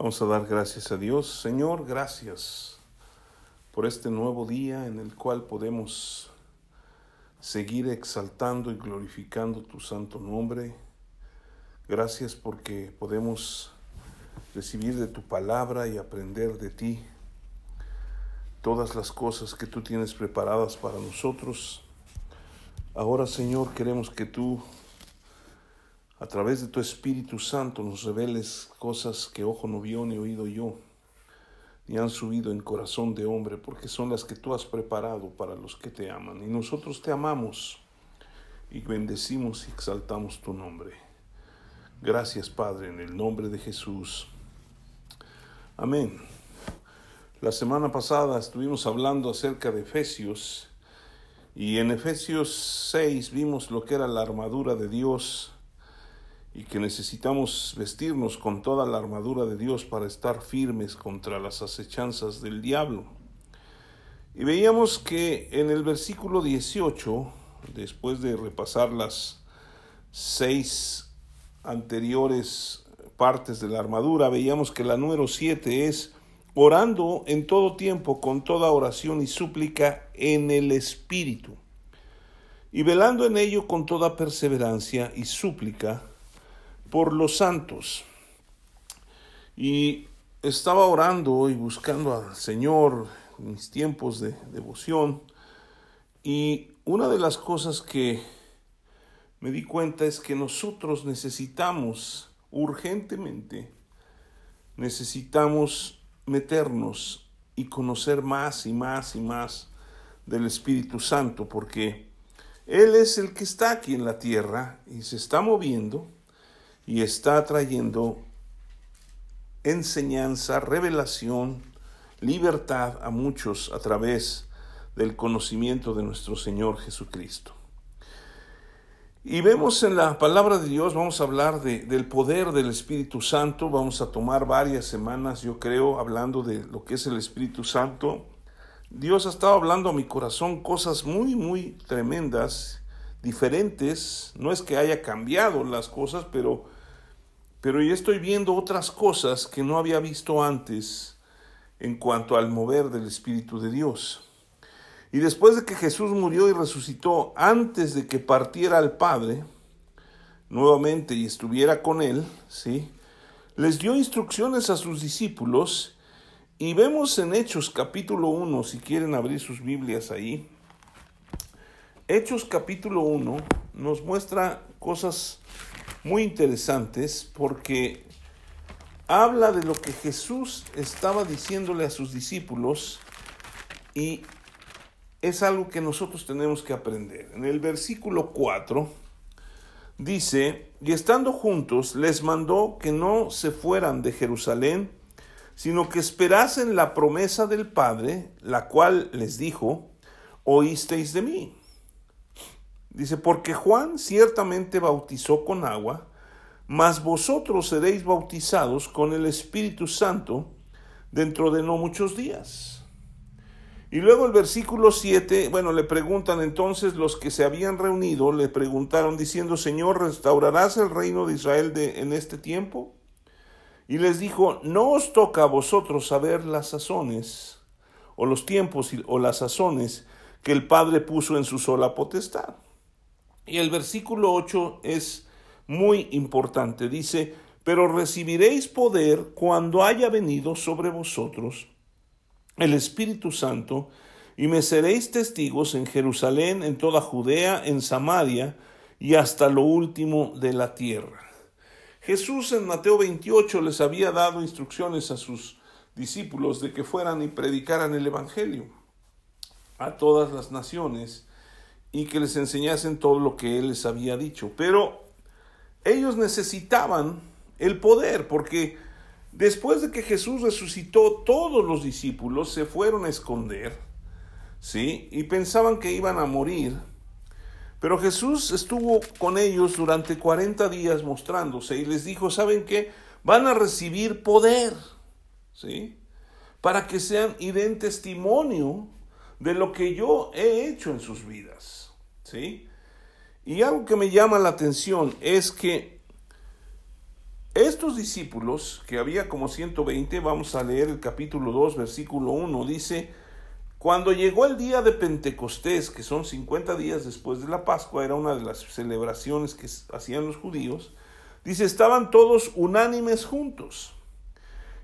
Vamos a dar gracias a Dios. Señor, gracias por este nuevo día en el cual podemos seguir exaltando y glorificando tu santo nombre. Gracias porque podemos recibir de tu palabra y aprender de ti todas las cosas que tú tienes preparadas para nosotros. Ahora, Señor, queremos que tú a través de tu Espíritu Santo nos reveles cosas que ojo no vio ni oído yo, ni han subido en corazón de hombre, porque son las que tú has preparado para los que te aman. Y nosotros te amamos y bendecimos y exaltamos tu nombre. Gracias, Padre, en el nombre de Jesús. Amén. La semana pasada estuvimos hablando acerca de Efesios y en Efesios 6 vimos lo que era la armadura de Dios y que necesitamos vestirnos con toda la armadura de Dios para estar firmes contra las acechanzas del diablo. Y veíamos que en el versículo 18, después de repasar las seis anteriores partes de la armadura, veíamos que la número 7 es orando en todo tiempo con toda oración y súplica en el Espíritu, y velando en ello con toda perseverancia y súplica por los santos. Y estaba orando y buscando al Señor en mis tiempos de devoción. Y una de las cosas que me di cuenta es que nosotros necesitamos urgentemente, necesitamos meternos y conocer más y más y más del Espíritu Santo, porque Él es el que está aquí en la tierra y se está moviendo y está trayendo enseñanza, revelación, libertad a muchos a través del conocimiento de nuestro Señor Jesucristo. Y vemos en la palabra de Dios, vamos a hablar de, del poder del Espíritu Santo, vamos a tomar varias semanas, yo creo, hablando de lo que es el Espíritu Santo. Dios ha estado hablando a mi corazón cosas muy, muy tremendas, diferentes. No es que haya cambiado las cosas, pero pero ya estoy viendo otras cosas que no había visto antes en cuanto al mover del Espíritu de Dios. Y después de que Jesús murió y resucitó antes de que partiera al Padre, nuevamente y estuviera con él, ¿sí? Les dio instrucciones a sus discípulos y vemos en Hechos capítulo 1, si quieren abrir sus Biblias ahí, Hechos capítulo 1 nos muestra cosas muy interesantes porque habla de lo que Jesús estaba diciéndole a sus discípulos y es algo que nosotros tenemos que aprender. En el versículo 4 dice, y estando juntos les mandó que no se fueran de Jerusalén, sino que esperasen la promesa del Padre, la cual les dijo, oísteis de mí. Dice, porque Juan ciertamente bautizó con agua, mas vosotros seréis bautizados con el Espíritu Santo dentro de no muchos días. Y luego el versículo 7, bueno, le preguntan entonces los que se habían reunido, le preguntaron diciendo, Señor, ¿restaurarás el reino de Israel en este tiempo? Y les dijo, no os toca a vosotros saber las sazones, o los tiempos o las sazones que el Padre puso en su sola potestad y el versículo 8 es muy importante. Dice, pero recibiréis poder cuando haya venido sobre vosotros el Espíritu Santo, y me seréis testigos en Jerusalén, en toda Judea, en Samaria y hasta lo último de la tierra. Jesús en Mateo 28 les había dado instrucciones a sus discípulos de que fueran y predicaran el Evangelio a todas las naciones y que les enseñasen todo lo que él les había dicho. Pero ellos necesitaban el poder, porque después de que Jesús resucitó, todos los discípulos se fueron a esconder, ¿sí? Y pensaban que iban a morir. Pero Jesús estuvo con ellos durante 40 días mostrándose y les dijo, ¿saben qué? Van a recibir poder, ¿sí? Para que sean y den testimonio de lo que yo he hecho en sus vidas. ¿Sí? Y algo que me llama la atención es que estos discípulos, que había como 120, vamos a leer el capítulo 2, versículo 1, dice, cuando llegó el día de Pentecostés, que son 50 días después de la Pascua, era una de las celebraciones que hacían los judíos, dice, estaban todos unánimes juntos.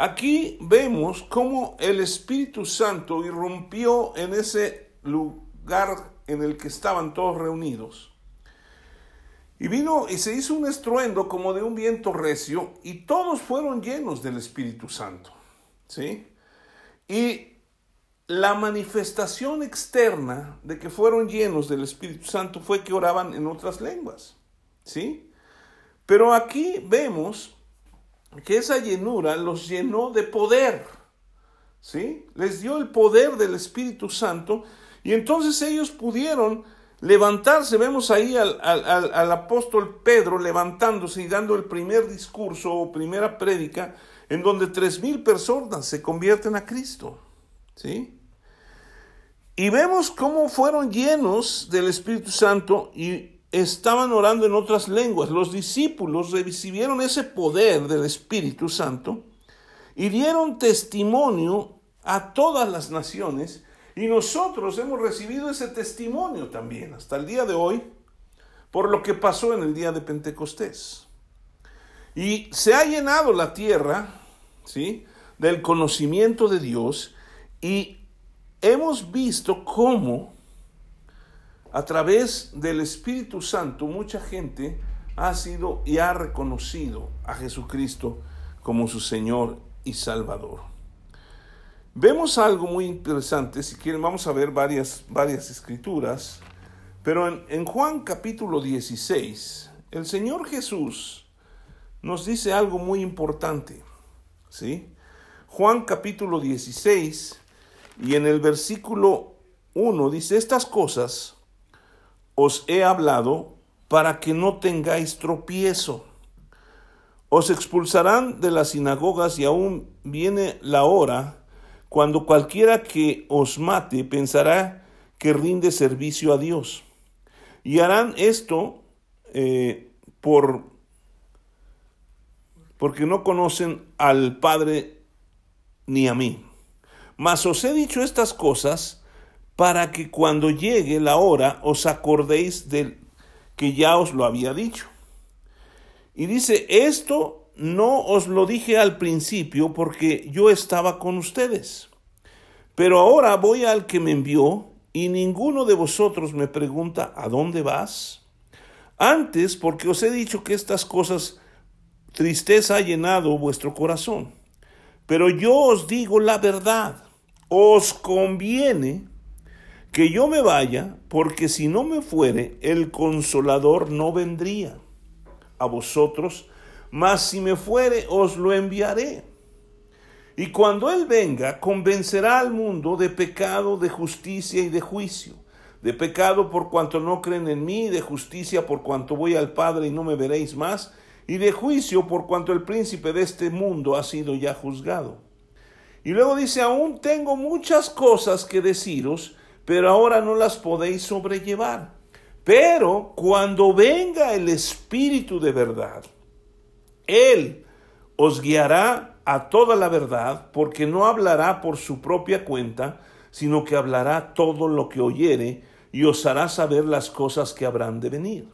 Aquí vemos cómo el Espíritu Santo irrumpió en ese lugar en el que estaban todos reunidos. Y vino y se hizo un estruendo como de un viento recio y todos fueron llenos del Espíritu Santo. ¿Sí? Y la manifestación externa de que fueron llenos del Espíritu Santo fue que oraban en otras lenguas. ¿Sí? Pero aquí vemos que esa llenura los llenó de poder, ¿sí? Les dio el poder del Espíritu Santo y entonces ellos pudieron levantarse. Vemos ahí al, al, apóstol Pedro levantándose y dando el primer discurso o primera prédica en donde tres mil personas se convierten a Cristo, ¿sí? Y vemos cómo fueron llenos del Espíritu Santo y estaban orando en otras lenguas. Los discípulos recibieron ese poder del Espíritu Santo y dieron testimonio a todas las naciones y nosotros hemos recibido ese testimonio también hasta el día de hoy por lo que pasó en el día de Pentecostés. Y se ha llenado la tierra, ¿sí? del conocimiento de Dios y hemos visto cómo a través del Espíritu Santo mucha gente ha sido y ha reconocido a Jesucristo como su Señor y Salvador. Vemos algo muy interesante, si quieren vamos a ver varias, varias escrituras, pero en, Juan capítulo 16, el Señor Jesús nos dice algo muy importante, ¿sí? Juan capítulo 16 y en el versículo 1 dice, estas cosas os he hablado para que no tengáis tropiezo. Os expulsarán de las sinagogas y aún viene la hora cuando cualquiera que os mate pensará que rinde servicio a Dios. Y harán esto eh, por porque no conocen al Padre ni a mí. Mas os he dicho estas cosas para que cuando llegue la hora os acordéis del que ya os lo había dicho. Y dice, esto no os lo dije al principio porque yo estaba con ustedes. Pero ahora voy al que me envió y ninguno de vosotros me pregunta, ¿a dónde vas? Antes, porque os he dicho que estas cosas tristeza ha llenado vuestro corazón. Pero yo os digo la verdad, os conviene que yo me vaya, porque si no me fuere, el consolador no vendría a vosotros, mas si me fuere, os lo enviaré. Y cuando Él venga, convencerá al mundo de pecado, de justicia y de juicio. De pecado por cuanto no creen en mí, de justicia por cuanto voy al Padre y no me veréis más, y de juicio por cuanto el príncipe de este mundo ha sido ya juzgado. Y luego dice, aún tengo muchas cosas que deciros, pero ahora no las podéis sobrellevar. Pero cuando venga el Espíritu de verdad, Él os guiará a toda la verdad, porque no hablará por su propia cuenta, sino que hablará todo lo que oyere y os hará saber las cosas que habrán de venir.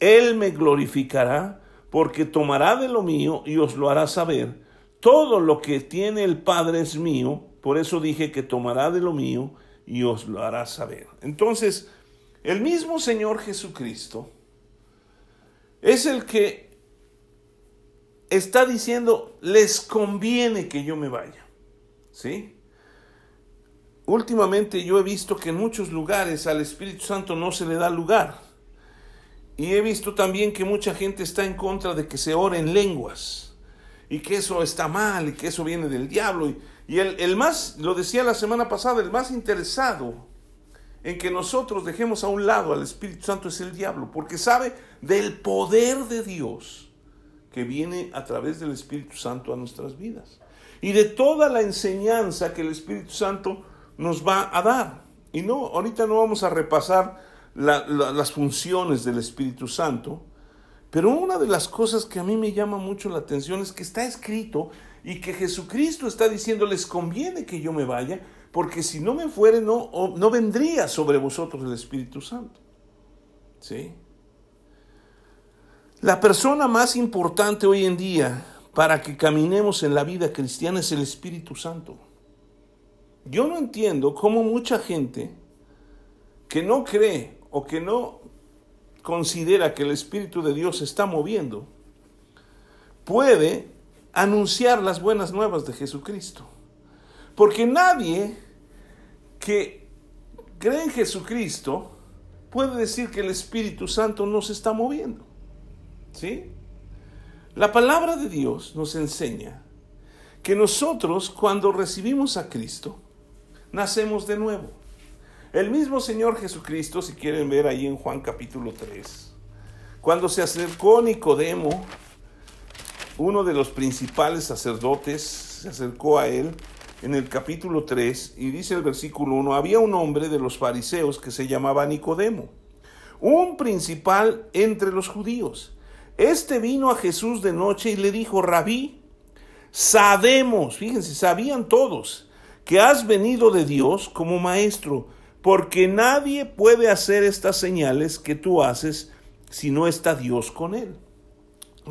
Él me glorificará, porque tomará de lo mío y os lo hará saber. Todo lo que tiene el Padre es mío, por eso dije que tomará de lo mío y os lo hará saber. Entonces, el mismo Señor Jesucristo es el que está diciendo, les conviene que yo me vaya. ¿Sí? Últimamente yo he visto que en muchos lugares al Espíritu Santo no se le da lugar. Y he visto también que mucha gente está en contra de que se ore en lenguas. Y que eso está mal y que eso viene del diablo. Y, Y el, el más, lo decía la semana pasada, el más interesado en que nosotros dejemos a un lado al Espíritu Santo es el diablo, porque sabe del poder de Dios que viene a través del Espíritu Santo a nuestras vidas y de toda la enseñanza que el Espíritu Santo nos va a dar. Y no, ahorita no vamos a repasar las funciones del Espíritu Santo, pero una de las cosas que a mí me llama mucho la atención es que está escrito y que Jesucristo está diciendo, les conviene que yo me vaya, porque si no me fuere, no, no vendría sobre vosotros el Espíritu Santo. ¿Sí? La persona más importante hoy en día para que caminemos en la vida cristiana es el Espíritu Santo. Yo no entiendo cómo mucha gente que no cree o que no considera que el Espíritu de Dios está moviendo, puede anunciar las buenas nuevas de Jesucristo. Porque nadie que cree en Jesucristo puede decir que el Espíritu Santo no se está moviendo. ¿Sí? La palabra de Dios nos enseña que nosotros cuando recibimos a Cristo, nacemos de nuevo. El mismo Señor Jesucristo, si quieren ver ahí en Juan capítulo 3, cuando se acercó Nicodemo, uno de los principales sacerdotes, se acercó a él en el capítulo 3 y dice el versículo 1, había un hombre de los fariseos que se llamaba Nicodemo, un principal entre los judíos. Este vino a Jesús de noche y le dijo, rabí, sabemos, fíjense, sabían todos, que has venido de Dios como maestro, porque nadie puede hacer estas señales que tú haces si no está Dios con él.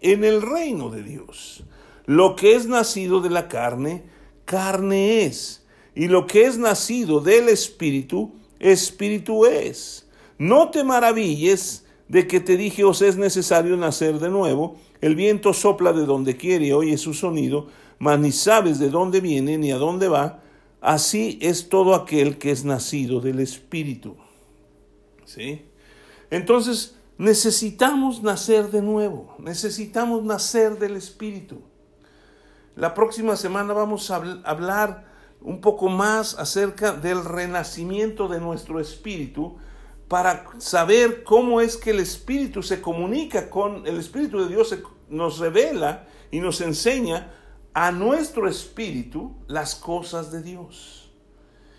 en el reino de Dios. Lo que es nacido de la carne, carne es, y lo que es nacido del espíritu, espíritu es. No te maravilles de que te dije os es necesario nacer de nuevo, el viento sopla de donde quiere oye su sonido, mas ni sabes de dónde viene ni a dónde va, así es todo aquel que es nacido del Espíritu. ¿Sí? Entonces, necesitamos nacer de nuevo, necesitamos nacer del Espíritu. La próxima semana vamos a hablar un poco más acerca del renacimiento de nuestro espíritu para saber cómo es que el espíritu se comunica con el espíritu de Dios, nos revela y nos enseña a nuestro espíritu las cosas de Dios.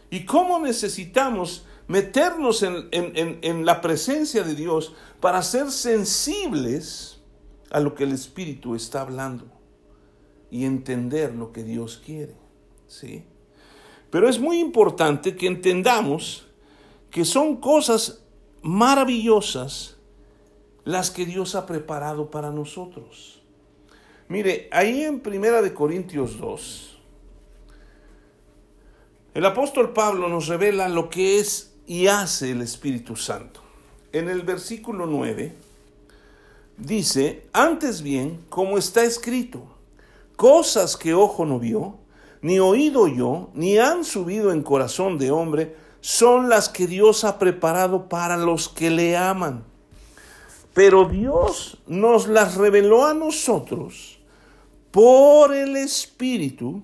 Y cómo necesitamos meternos en, la presencia de Dios para ser sensibles a lo que el espíritu está hablando y entender lo que Dios quiere. ¿sí? Pero es muy importante que entendamos que son cosas maravillosas las que Dios ha preparado para nosotros. Mire, ahí en Primera de Corintios 2, el apóstol Pablo nos revela lo que es y hace el Espíritu Santo. En el versículo 9 dice, antes bien, como está escrito, cosas que ojo no vio, ni oído yo, ni han subido en corazón de hombre, son las que Dios ha preparado para los que le aman. Pero Dios nos las reveló a nosotros por el Espíritu,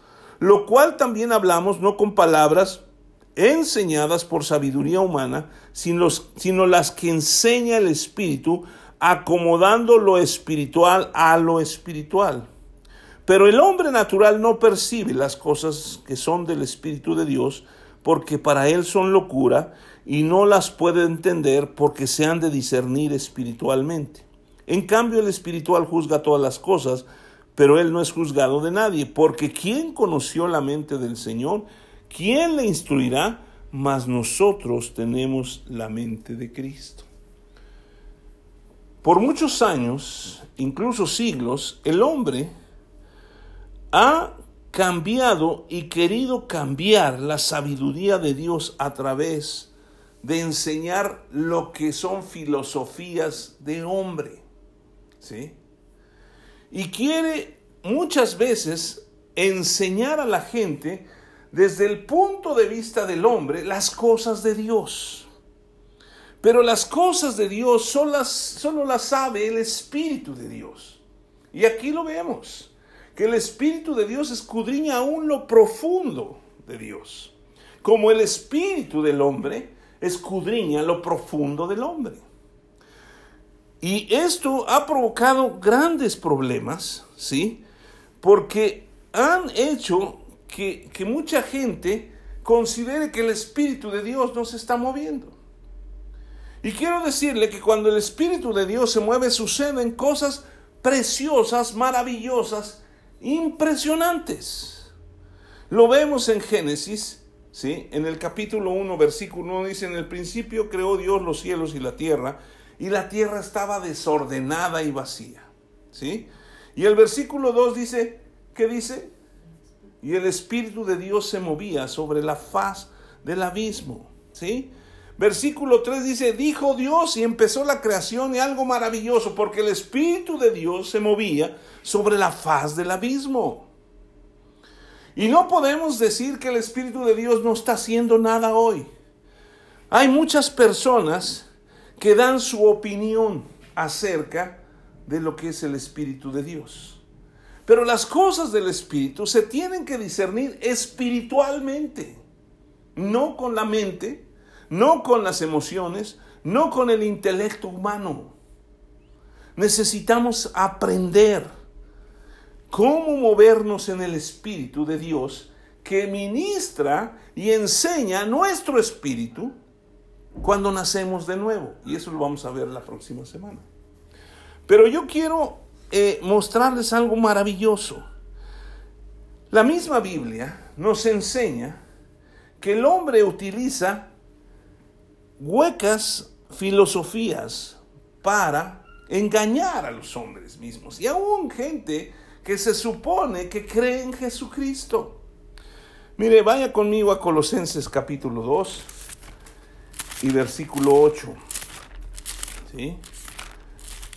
lo cual también hablamos no con palabras enseñadas por sabiduría humana, sino, sino las que enseña el Espíritu, acomodando lo espiritual a lo espiritual. Pero el hombre natural no percibe las cosas que son del Espíritu de Dios, porque para él son locura y no las puede entender porque se han de discernir espiritualmente. En cambio, el espiritual juzga todas las cosas, pero él no es juzgado de nadie, porque ¿quién conoció la mente del Señor? ¿Quién le instruirá? Mas nosotros tenemos la mente de Cristo. Por muchos años, incluso siglos, el hombre ha cambiado y querido cambiar la sabiduría de Dios a través de enseñar lo que son filosofías de hombre. ¿Sí? Y quiere muchas veces enseñar a la gente desde el punto de vista del hombre las cosas de Dios. Pero las cosas de Dios solo las, sabe el Espíritu de Dios. Y aquí lo vemos, que el Espíritu de Dios escudriña aún lo profundo de Dios, como el Espíritu del hombre escudriña lo profundo del hombre. Y esto ha provocado grandes problemas, ¿sí? Porque han hecho que, que mucha gente considere que el Espíritu de Dios no se está moviendo. Y quiero decirle que cuando el Espíritu de Dios se mueve, suceden cosas preciosas, maravillosas, impresionantes. Lo vemos en Génesis, ¿sí? En el capítulo 1, versículo 1 dice, en el principio creó Dios los cielos y la tierra, y la tierra estaba desordenada y vacía, ¿sí? Y el versículo 2 dice, ¿qué dice? Y el Espíritu de Dios se movía sobre la faz del abismo, ¿sí? Versículo 3 dice, dijo Dios y empezó la creación y algo maravilloso, porque el Espíritu de Dios se movía sobre la faz del abismo. Y no podemos decir que el Espíritu de Dios no está haciendo nada hoy. Hay muchas personas que dan su opinión acerca de lo que es el Espíritu de Dios. Pero las cosas del Espíritu se tienen que discernir espiritualmente, no con la mente, no con las emociones, no con el intelecto humano. Necesitamos aprender cómo movernos en el Espíritu de Dios que ministra y enseña nuestro espíritu cuando nacemos de nuevo. Y eso lo vamos a ver la próxima semana. Pero yo quiero eh, mostrarles algo maravilloso. La misma Biblia nos enseña que el hombre utiliza huecas filosofías para engañar a los hombres mismos y aún gente que se supone que cree en Jesucristo. Mire, vaya conmigo a Colosenses capítulo 2 y versículo 8. ¿Sí?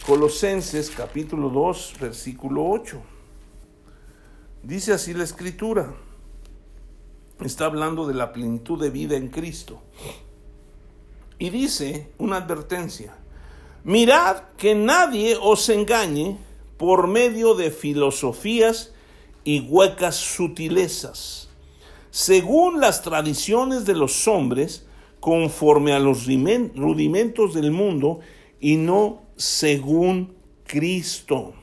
Colosenses capítulo 2, versículo 8. Dice así la escritura. Está hablando de la plenitud de vida en Cristo. Y dice una advertencia, mirad que nadie os engañe por medio de filosofías y huecas sutilezas, según las tradiciones de los hombres, conforme a los rudimentos del mundo y no según Cristo.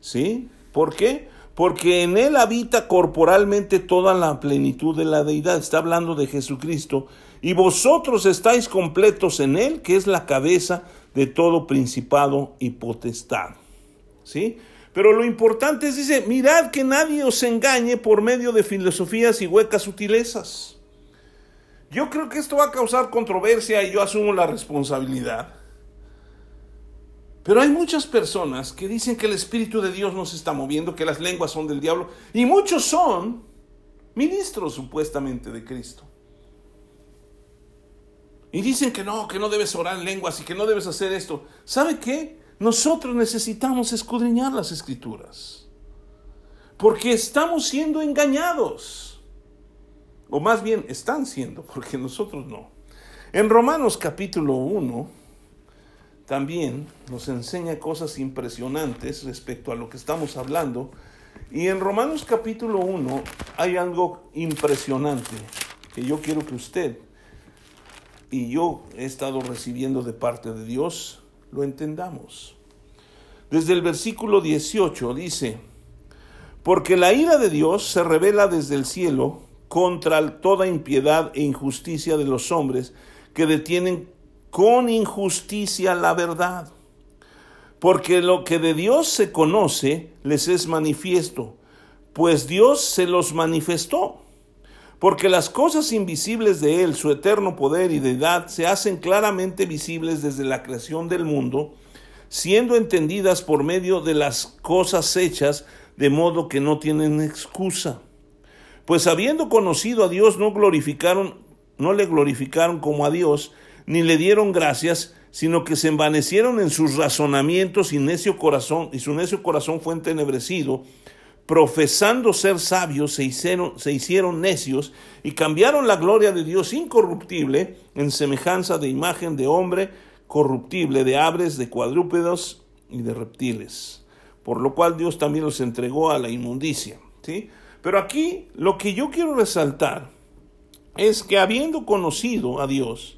¿Sí? ¿Por qué? Porque en Él habita corporalmente toda la plenitud de la deidad. Está hablando de Jesucristo y vosotros estáis completos en Él, que es la cabeza de todo principado y potestad. ¿Sí? Pero lo importante es, dice, mirad que nadie os engañe por medio de filosofías y huecas sutilezas. Yo creo que esto va a causar controversia y yo asumo la responsabilidad. Pero hay muchas personas que dicen que el Espíritu de Dios no se está moviendo, que las lenguas son del diablo, y muchos son ministros supuestamente de Cristo. Y dicen que no, que no debes orar en lenguas y que no debes hacer esto. ¿Sabe qué? Nosotros necesitamos escudriñar las escrituras. Porque estamos siendo engañados. O más bien están siendo, porque nosotros no. En Romanos capítulo 1 también nos enseña cosas impresionantes respecto a lo que estamos hablando. Y en Romanos capítulo 1 hay algo impresionante que yo quiero que usted y yo he estado recibiendo de parte de Dios, lo entendamos. Desde el versículo 18 dice, porque la ira de Dios se revela desde el cielo contra toda impiedad e injusticia de los hombres que detienen con injusticia la verdad. Porque lo que de Dios se conoce les es manifiesto, pues Dios se los manifestó. Porque las cosas invisibles de Él, su eterno poder y deidad, se hacen claramente visibles desde la creación del mundo, siendo entendidas por medio de las cosas hechas, de modo que no tienen excusa. Pues habiendo conocido a Dios, no glorificaron, no le glorificaron como a Dios, ni le dieron gracias, sino que se envanecieron en sus razonamientos y necio corazón, y su necio corazón fue entenebrecido, profesando ser sabios, se hicieron, se hicieron necios y cambiaron la gloria de Dios incorruptible en semejanza de imagen de hombre corruptible, de aves, de cuadrúpedos y de reptiles. Por lo cual Dios también los entregó a la inmundicia. ¿sí? Pero aquí lo que yo quiero resaltar es que habiendo conocido a Dios,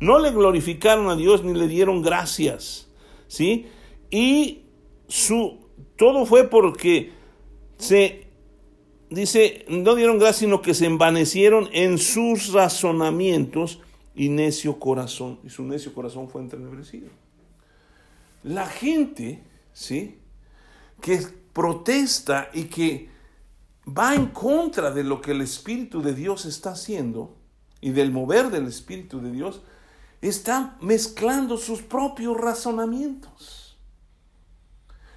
no le glorificaron a Dios ni le dieron gracias. ¿sí? Y su, todo fue porque se dice, no dieron gracia, sino que se envanecieron en sus razonamientos y necio corazón. Y su necio corazón fue entrenebrecido. La gente, ¿sí? Que protesta y que va en contra de lo que el Espíritu de Dios está haciendo y del mover del Espíritu de Dios, está mezclando sus propios razonamientos.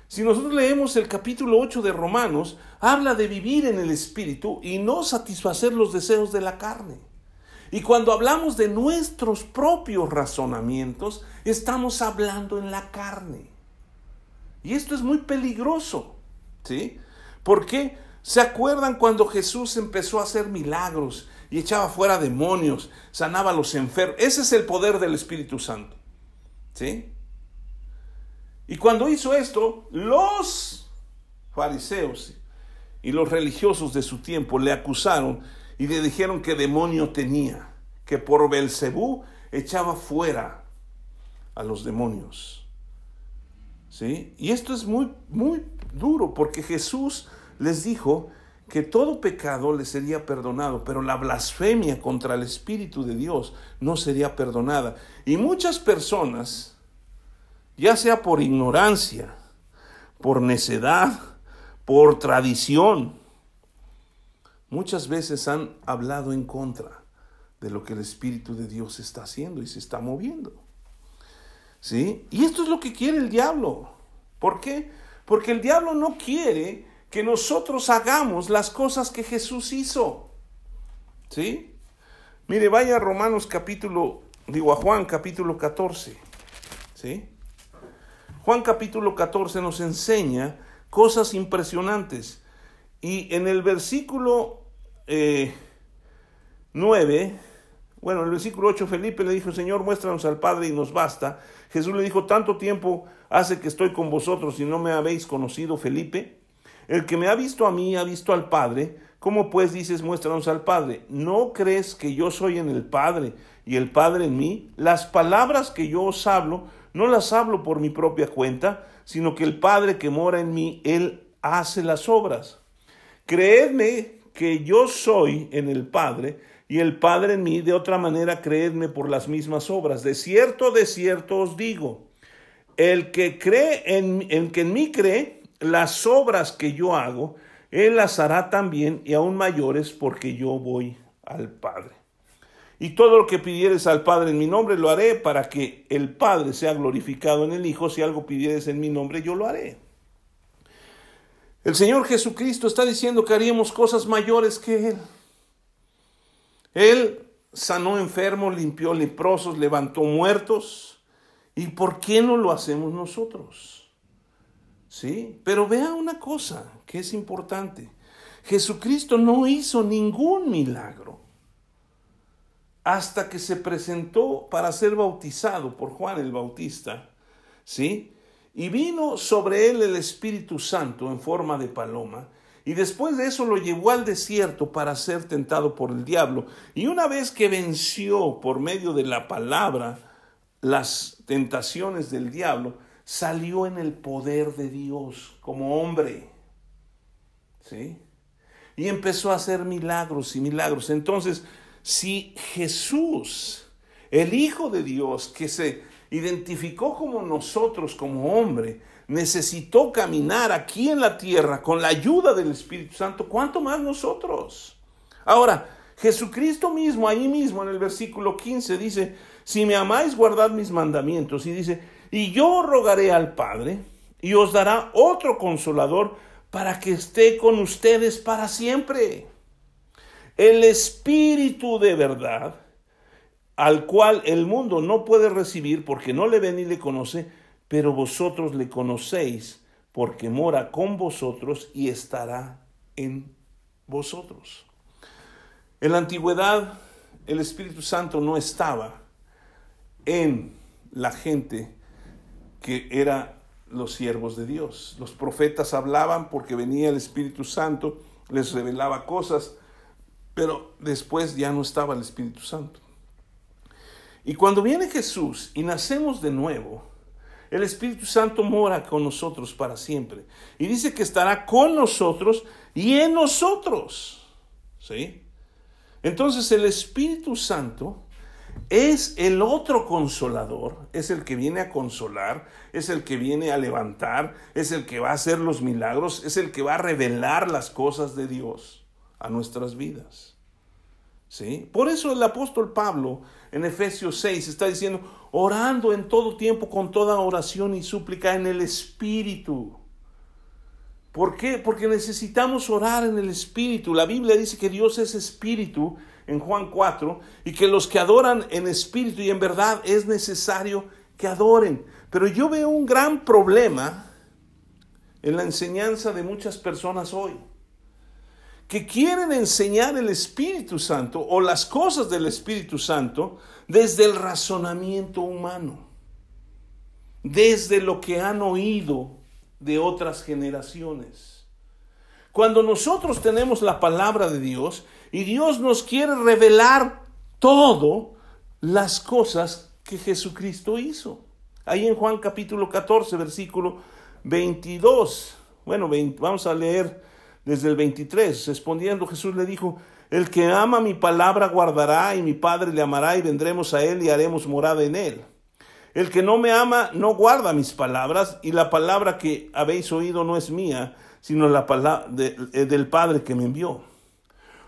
Si nosotros leemos el capítulo 8 de Romanos, habla de vivir en el Espíritu y no satisfacer los deseos de la carne. Y cuando hablamos de nuestros propios razonamientos, estamos hablando en la carne. Y esto es muy peligroso, ¿sí? Porque se acuerdan cuando Jesús empezó a hacer milagros y echaba fuera demonios, sanaba a los enfermos. Ese es el poder del Espíritu Santo, ¿sí? Y cuando hizo esto, los fariseos y los religiosos de su tiempo le acusaron y le dijeron que demonio tenía, que por Belcebú echaba fuera a los demonios. ¿Sí? Y esto es muy muy duro porque Jesús les dijo que todo pecado le sería perdonado, pero la blasfemia contra el Espíritu de Dios no sería perdonada. Y muchas personas ya sea por ignorancia, por necedad, por tradición. Muchas veces han hablado en contra de lo que el Espíritu de Dios está haciendo y se está moviendo. ¿Sí? Y esto es lo que quiere el diablo. ¿Por qué? Porque el diablo no quiere que nosotros hagamos las cosas que Jesús hizo. ¿Sí? Mire, vaya a Romanos capítulo, digo a Juan capítulo 14. ¿Sí? Juan capítulo 14 nos enseña cosas impresionantes. Y en el versículo 9, eh, bueno, en el versículo 8 Felipe le dijo, Señor, muéstranos al Padre y nos basta. Jesús le dijo, tanto tiempo hace que estoy con vosotros y no me habéis conocido, Felipe. El que me ha visto a mí ha visto al Padre. ¿Cómo pues dices, muéstranos al Padre? ¿No crees que yo soy en el Padre y el Padre en mí? Las palabras que yo os hablo no las hablo por mi propia cuenta, sino que el Padre que mora en mí, Él hace las obras. Creedme que yo soy en el Padre y el Padre en mí, de otra manera creedme por las mismas obras. De cierto, de cierto os digo, el que cree en el que en mí cree, las obras que yo hago, él las hará también y aún mayores porque yo voy al Padre. Y todo lo que pidieres al Padre en mi nombre lo haré para que el Padre sea glorificado en el Hijo. Si algo pidieres en mi nombre, yo lo haré. El Señor Jesucristo está diciendo que haríamos cosas mayores que Él. Él sanó enfermos, limpió leprosos, levantó muertos. ¿Y por qué no lo hacemos nosotros? ¿Sí? Pero vea una cosa que es importante. Jesucristo no hizo ningún milagro hasta que se presentó para ser bautizado por Juan el Bautista, ¿sí? Y vino sobre él el Espíritu Santo en forma de paloma, y después de eso lo llevó al desierto para ser tentado por el diablo. Y una vez que venció por medio de la palabra las tentaciones del diablo, salió en el poder de Dios como hombre. ¿Sí? y empezó a hacer milagros y milagros. Entonces, si Jesús, el Hijo de Dios, que se identificó como nosotros, como hombre, necesitó caminar aquí en la tierra con la ayuda del Espíritu Santo, ¿cuánto más nosotros? Ahora, Jesucristo mismo, ahí mismo en el versículo 15, dice, si me amáis, guardad mis mandamientos. Y dice, y yo rogaré al Padre, y os dará otro consolador para que esté con ustedes para siempre. El Espíritu de verdad, al cual el mundo no puede recibir porque no le ve ni le conoce, pero vosotros le conocéis porque mora con vosotros y estará en vosotros. En la antigüedad el Espíritu Santo no estaba en la gente que era los siervos de Dios. Los profetas hablaban porque venía el Espíritu Santo, les revelaba cosas, pero después ya no estaba el Espíritu Santo. Y cuando viene Jesús y nacemos de nuevo, el Espíritu Santo mora con nosotros para siempre. Y dice que estará con nosotros y en nosotros. ¿Sí? Entonces el Espíritu Santo es el otro consolador, es el que viene a consolar, es el que viene a levantar, es el que va a hacer los milagros, es el que va a revelar las cosas de Dios a nuestras vidas. ¿Sí? Por eso el apóstol Pablo en Efesios 6 está diciendo, orando en todo tiempo con toda oración y súplica en el Espíritu. ¿Por qué? Porque necesitamos orar en el Espíritu. La Biblia dice que Dios es Espíritu en Juan 4 y que los que adoran en Espíritu y en verdad es necesario que adoren. Pero yo veo un gran problema en la enseñanza de muchas personas hoy que quieren enseñar el Espíritu Santo o las cosas del Espíritu Santo desde el razonamiento humano, desde lo que han oído de otras generaciones. Cuando nosotros tenemos la palabra de Dios y Dios nos quiere revelar todo las cosas que Jesucristo hizo. Ahí en Juan capítulo 14, versículo 22. Bueno, vamos a leer desde el 23. Respondiendo Jesús le dijo, el que ama mi palabra guardará y mi Padre le amará y vendremos a él y haremos morada en él. El que no me ama no guarda mis palabras y la palabra que habéis oído no es mía, sino la palabra eh, del Padre que me envió.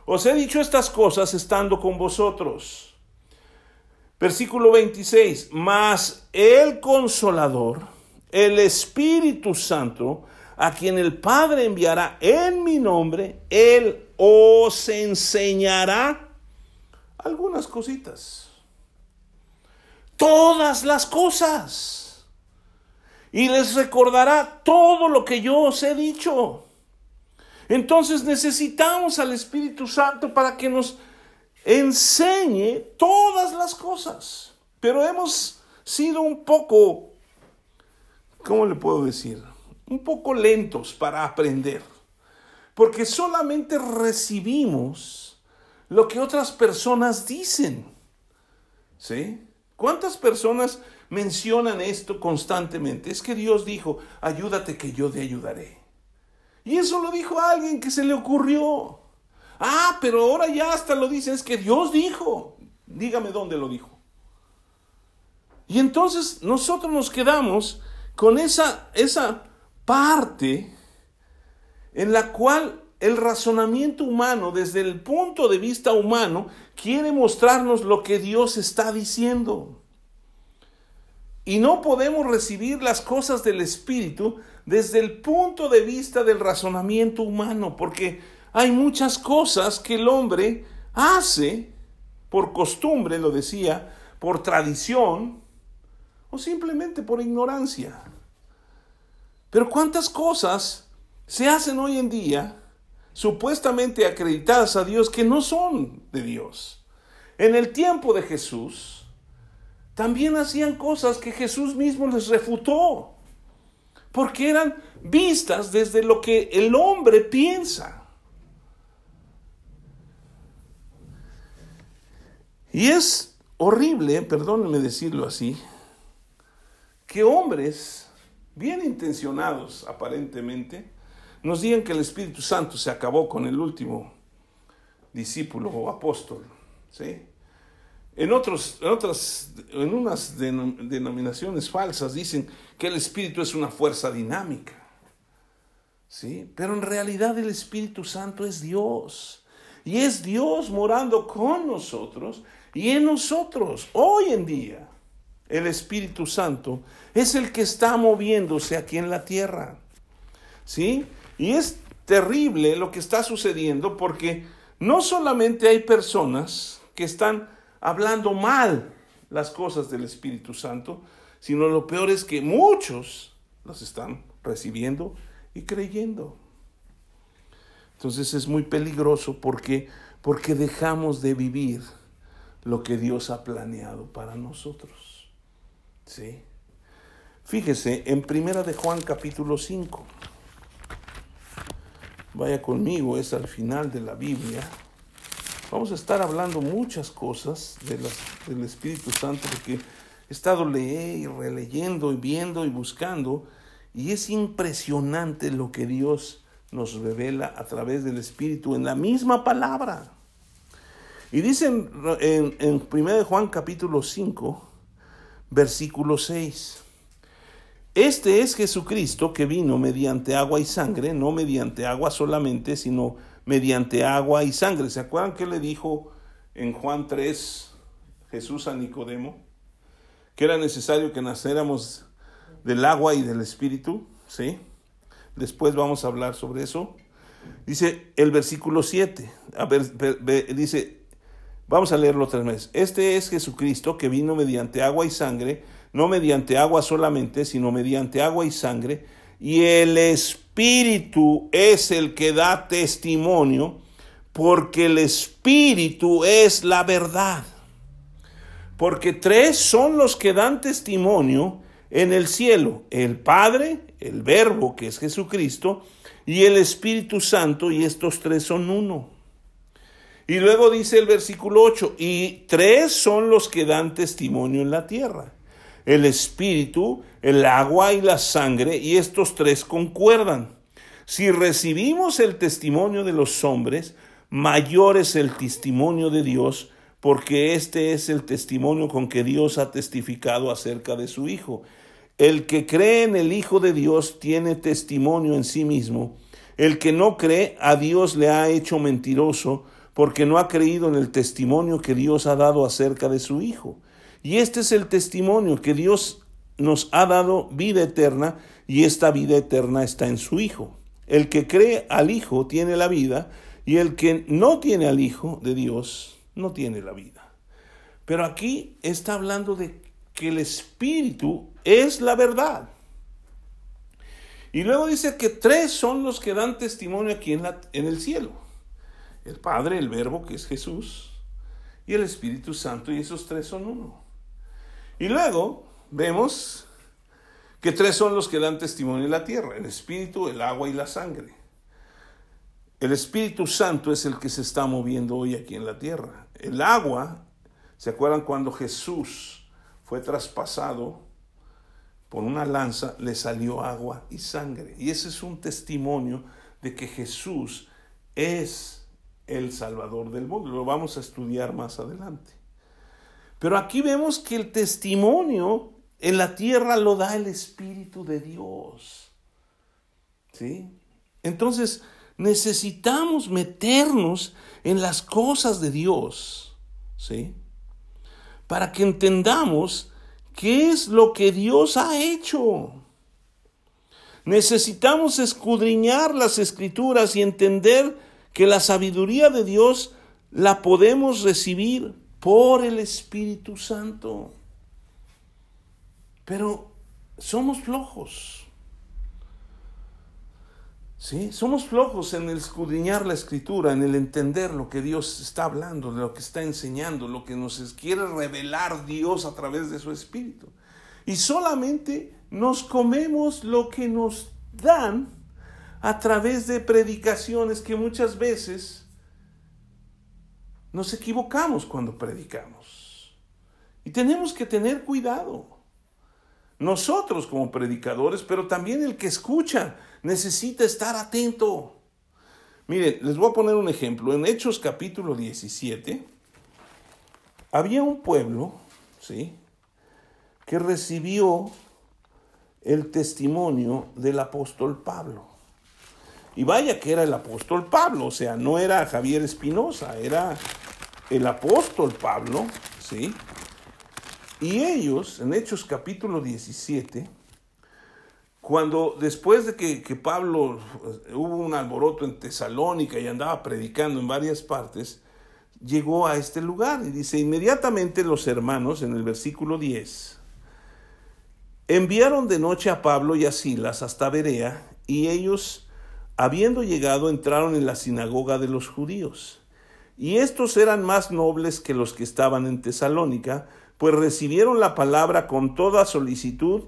Os he dicho estas cosas estando con vosotros. Versículo 26, mas el consolador, el Espíritu Santo, a quien el Padre enviará en mi nombre, Él os enseñará algunas cositas. Todas las cosas. Y les recordará todo lo que yo os he dicho. Entonces necesitamos al Espíritu Santo para que nos enseñe todas las cosas. Pero hemos sido un poco, ¿cómo le puedo decir? un poco lentos para aprender, porque solamente recibimos lo que otras personas dicen. ¿Sí? ¿Cuántas personas mencionan esto constantemente? Es que Dios dijo, ayúdate que yo te ayudaré. Y eso lo dijo a alguien que se le ocurrió. Ah, pero ahora ya hasta lo dicen, es que Dios dijo. Dígame dónde lo dijo. Y entonces nosotros nos quedamos con esa, esa parte en la cual el razonamiento humano, desde el punto de vista humano, quiere mostrarnos lo que Dios está diciendo. Y no podemos recibir las cosas del Espíritu desde el punto de vista del razonamiento humano, porque hay muchas cosas que el hombre hace por costumbre, lo decía, por tradición o simplemente por ignorancia. Pero cuántas cosas se hacen hoy en día supuestamente acreditadas a Dios que no son de Dios. En el tiempo de Jesús, también hacían cosas que Jesús mismo les refutó, porque eran vistas desde lo que el hombre piensa. Y es horrible, perdónenme decirlo así, que hombres bien intencionados aparentemente, nos digan que el Espíritu Santo se acabó con el último discípulo o apóstol. ¿sí? En, otros, en, otras, en unas denominaciones falsas dicen que el Espíritu es una fuerza dinámica. ¿sí? Pero en realidad el Espíritu Santo es Dios. Y es Dios morando con nosotros y en nosotros hoy en día. El Espíritu Santo es el que está moviéndose aquí en la tierra. ¿Sí? Y es terrible lo que está sucediendo porque no solamente hay personas que están hablando mal las cosas del Espíritu Santo, sino lo peor es que muchos las están recibiendo y creyendo. Entonces es muy peligroso porque porque dejamos de vivir lo que Dios ha planeado para nosotros. ¿Sí? Fíjese en Primera de Juan capítulo 5. Vaya conmigo, es al final de la Biblia. Vamos a estar hablando muchas cosas de del Espíritu Santo porque he estado leyendo y releyendo y viendo y buscando y es impresionante lo que Dios nos revela a través del Espíritu en la misma palabra. Y dice en, en, 1 Juan capítulo 5, versículo 6. Este es Jesucristo que vino mediante agua y sangre, no mediante agua solamente, sino mediante agua y sangre. ¿Se acuerdan que le dijo en Juan 3 Jesús a Nicodemo? Que era necesario que naciéramos del agua y del espíritu, ¿sí? Después vamos a hablar sobre eso. Dice el versículo 7, a ver, dice, vamos a leerlo tres veces. Este es Jesucristo que vino mediante agua y sangre, no mediante agua solamente, sino mediante agua y sangre, y el Espíritu es el que da testimonio, porque el Espíritu es la verdad. Porque tres son los que dan testimonio en el cielo, el Padre, el Verbo, que es Jesucristo, y el Espíritu Santo, y estos tres son uno. Y luego dice el versículo 8, y tres son los que dan testimonio en la tierra el espíritu, el agua y la sangre, y estos tres concuerdan. Si recibimos el testimonio de los hombres, mayor es el testimonio de Dios, porque este es el testimonio con que Dios ha testificado acerca de su Hijo. El que cree en el Hijo de Dios tiene testimonio en sí mismo. El que no cree a Dios le ha hecho mentiroso, porque no ha creído en el testimonio que Dios ha dado acerca de su Hijo. Y este es el testimonio que Dios nos ha dado vida eterna y esta vida eterna está en su Hijo. El que cree al Hijo tiene la vida y el que no tiene al Hijo de Dios no tiene la vida. Pero aquí está hablando de que el Espíritu es la verdad. Y luego dice que tres son los que dan testimonio aquí en, la, en el cielo. El Padre, el Verbo, que es Jesús, y el Espíritu Santo, y esos tres son uno. Y luego vemos que tres son los que dan testimonio en la tierra, el Espíritu, el agua y la sangre. El Espíritu Santo es el que se está moviendo hoy aquí en la tierra. El agua, ¿se acuerdan cuando Jesús fue traspasado por una lanza, le salió agua y sangre? Y ese es un testimonio de que Jesús es el Salvador del mundo. Lo vamos a estudiar más adelante. Pero aquí vemos que el testimonio en la tierra lo da el Espíritu de Dios. ¿Sí? Entonces, necesitamos meternos en las cosas de Dios. ¿Sí? Para que entendamos qué es lo que Dios ha hecho. Necesitamos escudriñar las escrituras y entender que la sabiduría de Dios la podemos recibir por el Espíritu Santo. Pero somos flojos. ¿Sí? Somos flojos en el escudriñar la escritura, en el entender lo que Dios está hablando, lo que está enseñando, lo que nos quiere revelar Dios a través de su Espíritu. Y solamente nos comemos lo que nos dan a través de predicaciones que muchas veces nos equivocamos cuando predicamos. Y tenemos que tener cuidado. Nosotros como predicadores, pero también el que escucha necesita estar atento. Miren, les voy a poner un ejemplo. En Hechos capítulo 17, había un pueblo, ¿sí? Que recibió el testimonio del apóstol Pablo. Y vaya que era el apóstol Pablo, o sea, no era Javier Espinosa, era el apóstol Pablo, ¿sí? Y ellos, en Hechos capítulo 17, cuando después de que, Pablo eh, hubo un alboroto en Tesalónica y andaba predicando en varias partes, llegó a este lugar y dice, inmediatamente los hermanos, en el versículo 10, enviaron de noche a Pablo y a Silas hasta Berea y ellos, habiendo llegado, entraron en la sinagoga de los judíos. Y estos eran más nobles que los que estaban en Tesalónica, pues recibieron la palabra con toda solicitud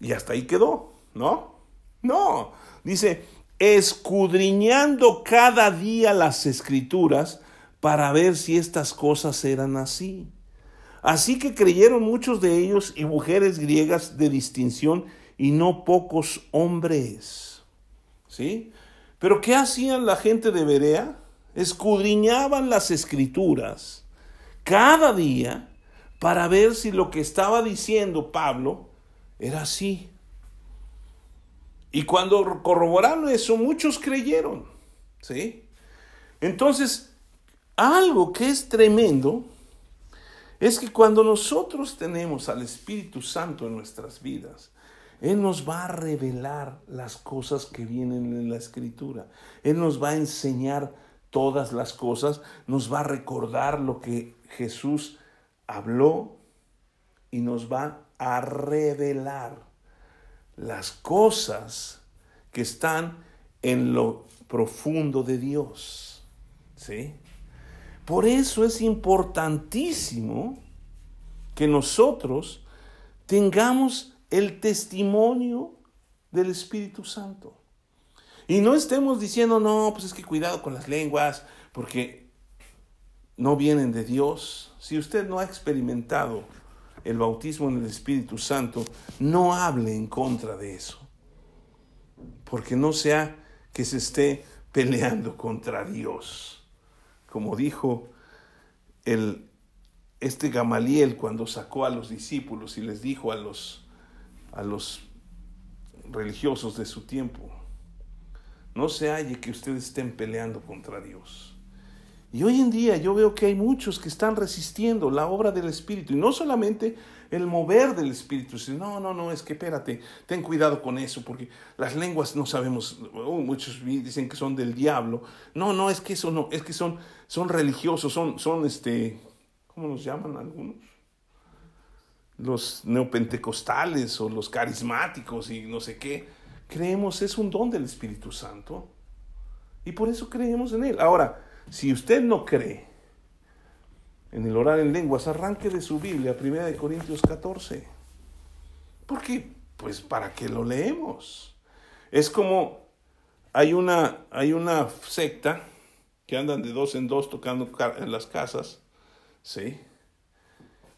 y hasta ahí quedó. ¿no? No, dice, escudriñando cada día las escrituras para ver si estas cosas eran así. Así que creyeron muchos de ellos y mujeres griegas de distinción y no pocos hombres. ¿Sí? Pero ¿qué hacían la gente de Berea? Escudriñaban las escrituras cada día para ver si lo que estaba diciendo Pablo era así. Y cuando corroboraron eso, muchos creyeron. ¿Sí? Entonces, algo que es tremendo es que cuando nosotros tenemos al Espíritu Santo en nuestras vidas, Él nos va a revelar las cosas que vienen en la Escritura. Él nos va a enseñar todas las cosas, nos va a recordar lo que Jesús habló y nos va a revelar las cosas que están en lo profundo de Dios. ¿Sí? Por eso es importantísimo que nosotros tengamos el testimonio del Espíritu Santo. Y no estemos diciendo, no, pues es que cuidado con las lenguas, porque no vienen de Dios. Si usted no ha experimentado el bautismo en el Espíritu Santo, no hable en contra de eso. Porque no sea que se esté peleando contra Dios. Como dijo el, este Gamaliel cuando sacó a los discípulos y les dijo a los, a los religiosos de su tiempo, no se halle que ustedes estén peleando contra Dios. Y hoy en día yo veo que hay muchos que están resistiendo la obra del Espíritu. Y no solamente el mover del Espíritu. No, no, no, es que espérate, ten cuidado con eso, porque las lenguas no sabemos, oh, muchos dicen que son del diablo. No, no, es que eso no, es que son, son religiosos, son, son este, ¿cómo nos llaman algunos? Los neopentecostales o los carismáticos y no sé qué. Creemos, es un don del Espíritu Santo. Y por eso creemos en Él. Ahora, si usted no cree en el orar en lenguas, arranque de su Biblia, 1 Corintios 14. ¿Por qué? Pues para que lo leemos. Es como hay una, hay una secta que andan de dos en dos tocando en las casas, ¿sí?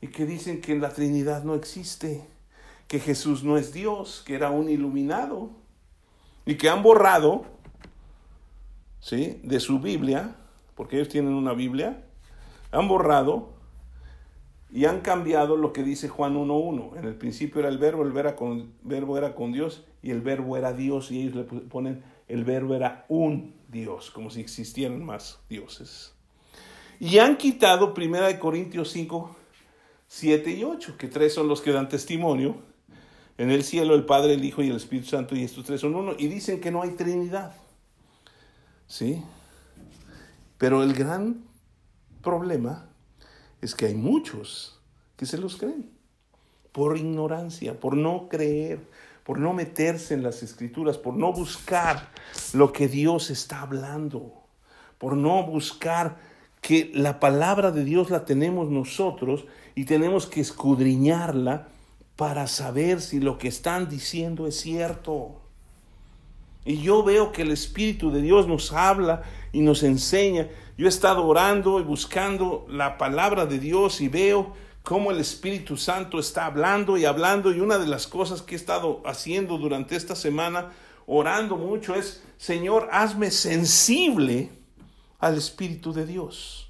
Y que dicen que la Trinidad no existe, que Jesús no es Dios, que era un iluminado, y que han borrado, ¿sí? De su Biblia porque ellos tienen una Biblia, han borrado y han cambiado lo que dice Juan 1.1. En el principio era el verbo, el verbo era con Dios y el verbo era Dios y ellos le ponen el verbo era un Dios, como si existieran más dioses. Y han quitado 1 Corintios 5, 7 y 8, que tres son los que dan testimonio. En el cielo el Padre, el Hijo y el Espíritu Santo, y estos tres son uno, y dicen que no hay Trinidad. ¿Sí? Pero el gran problema es que hay muchos que se los creen por ignorancia, por no creer, por no meterse en las escrituras, por no buscar lo que Dios está hablando, por no buscar que la palabra de Dios la tenemos nosotros y tenemos que escudriñarla para saber si lo que están diciendo es cierto. Y yo veo que el Espíritu de Dios nos habla y nos enseña. Yo he estado orando y buscando la palabra de Dios y veo cómo el Espíritu Santo está hablando y hablando y una de las cosas que he estado haciendo durante esta semana, orando mucho, es, Señor, hazme sensible al Espíritu de Dios.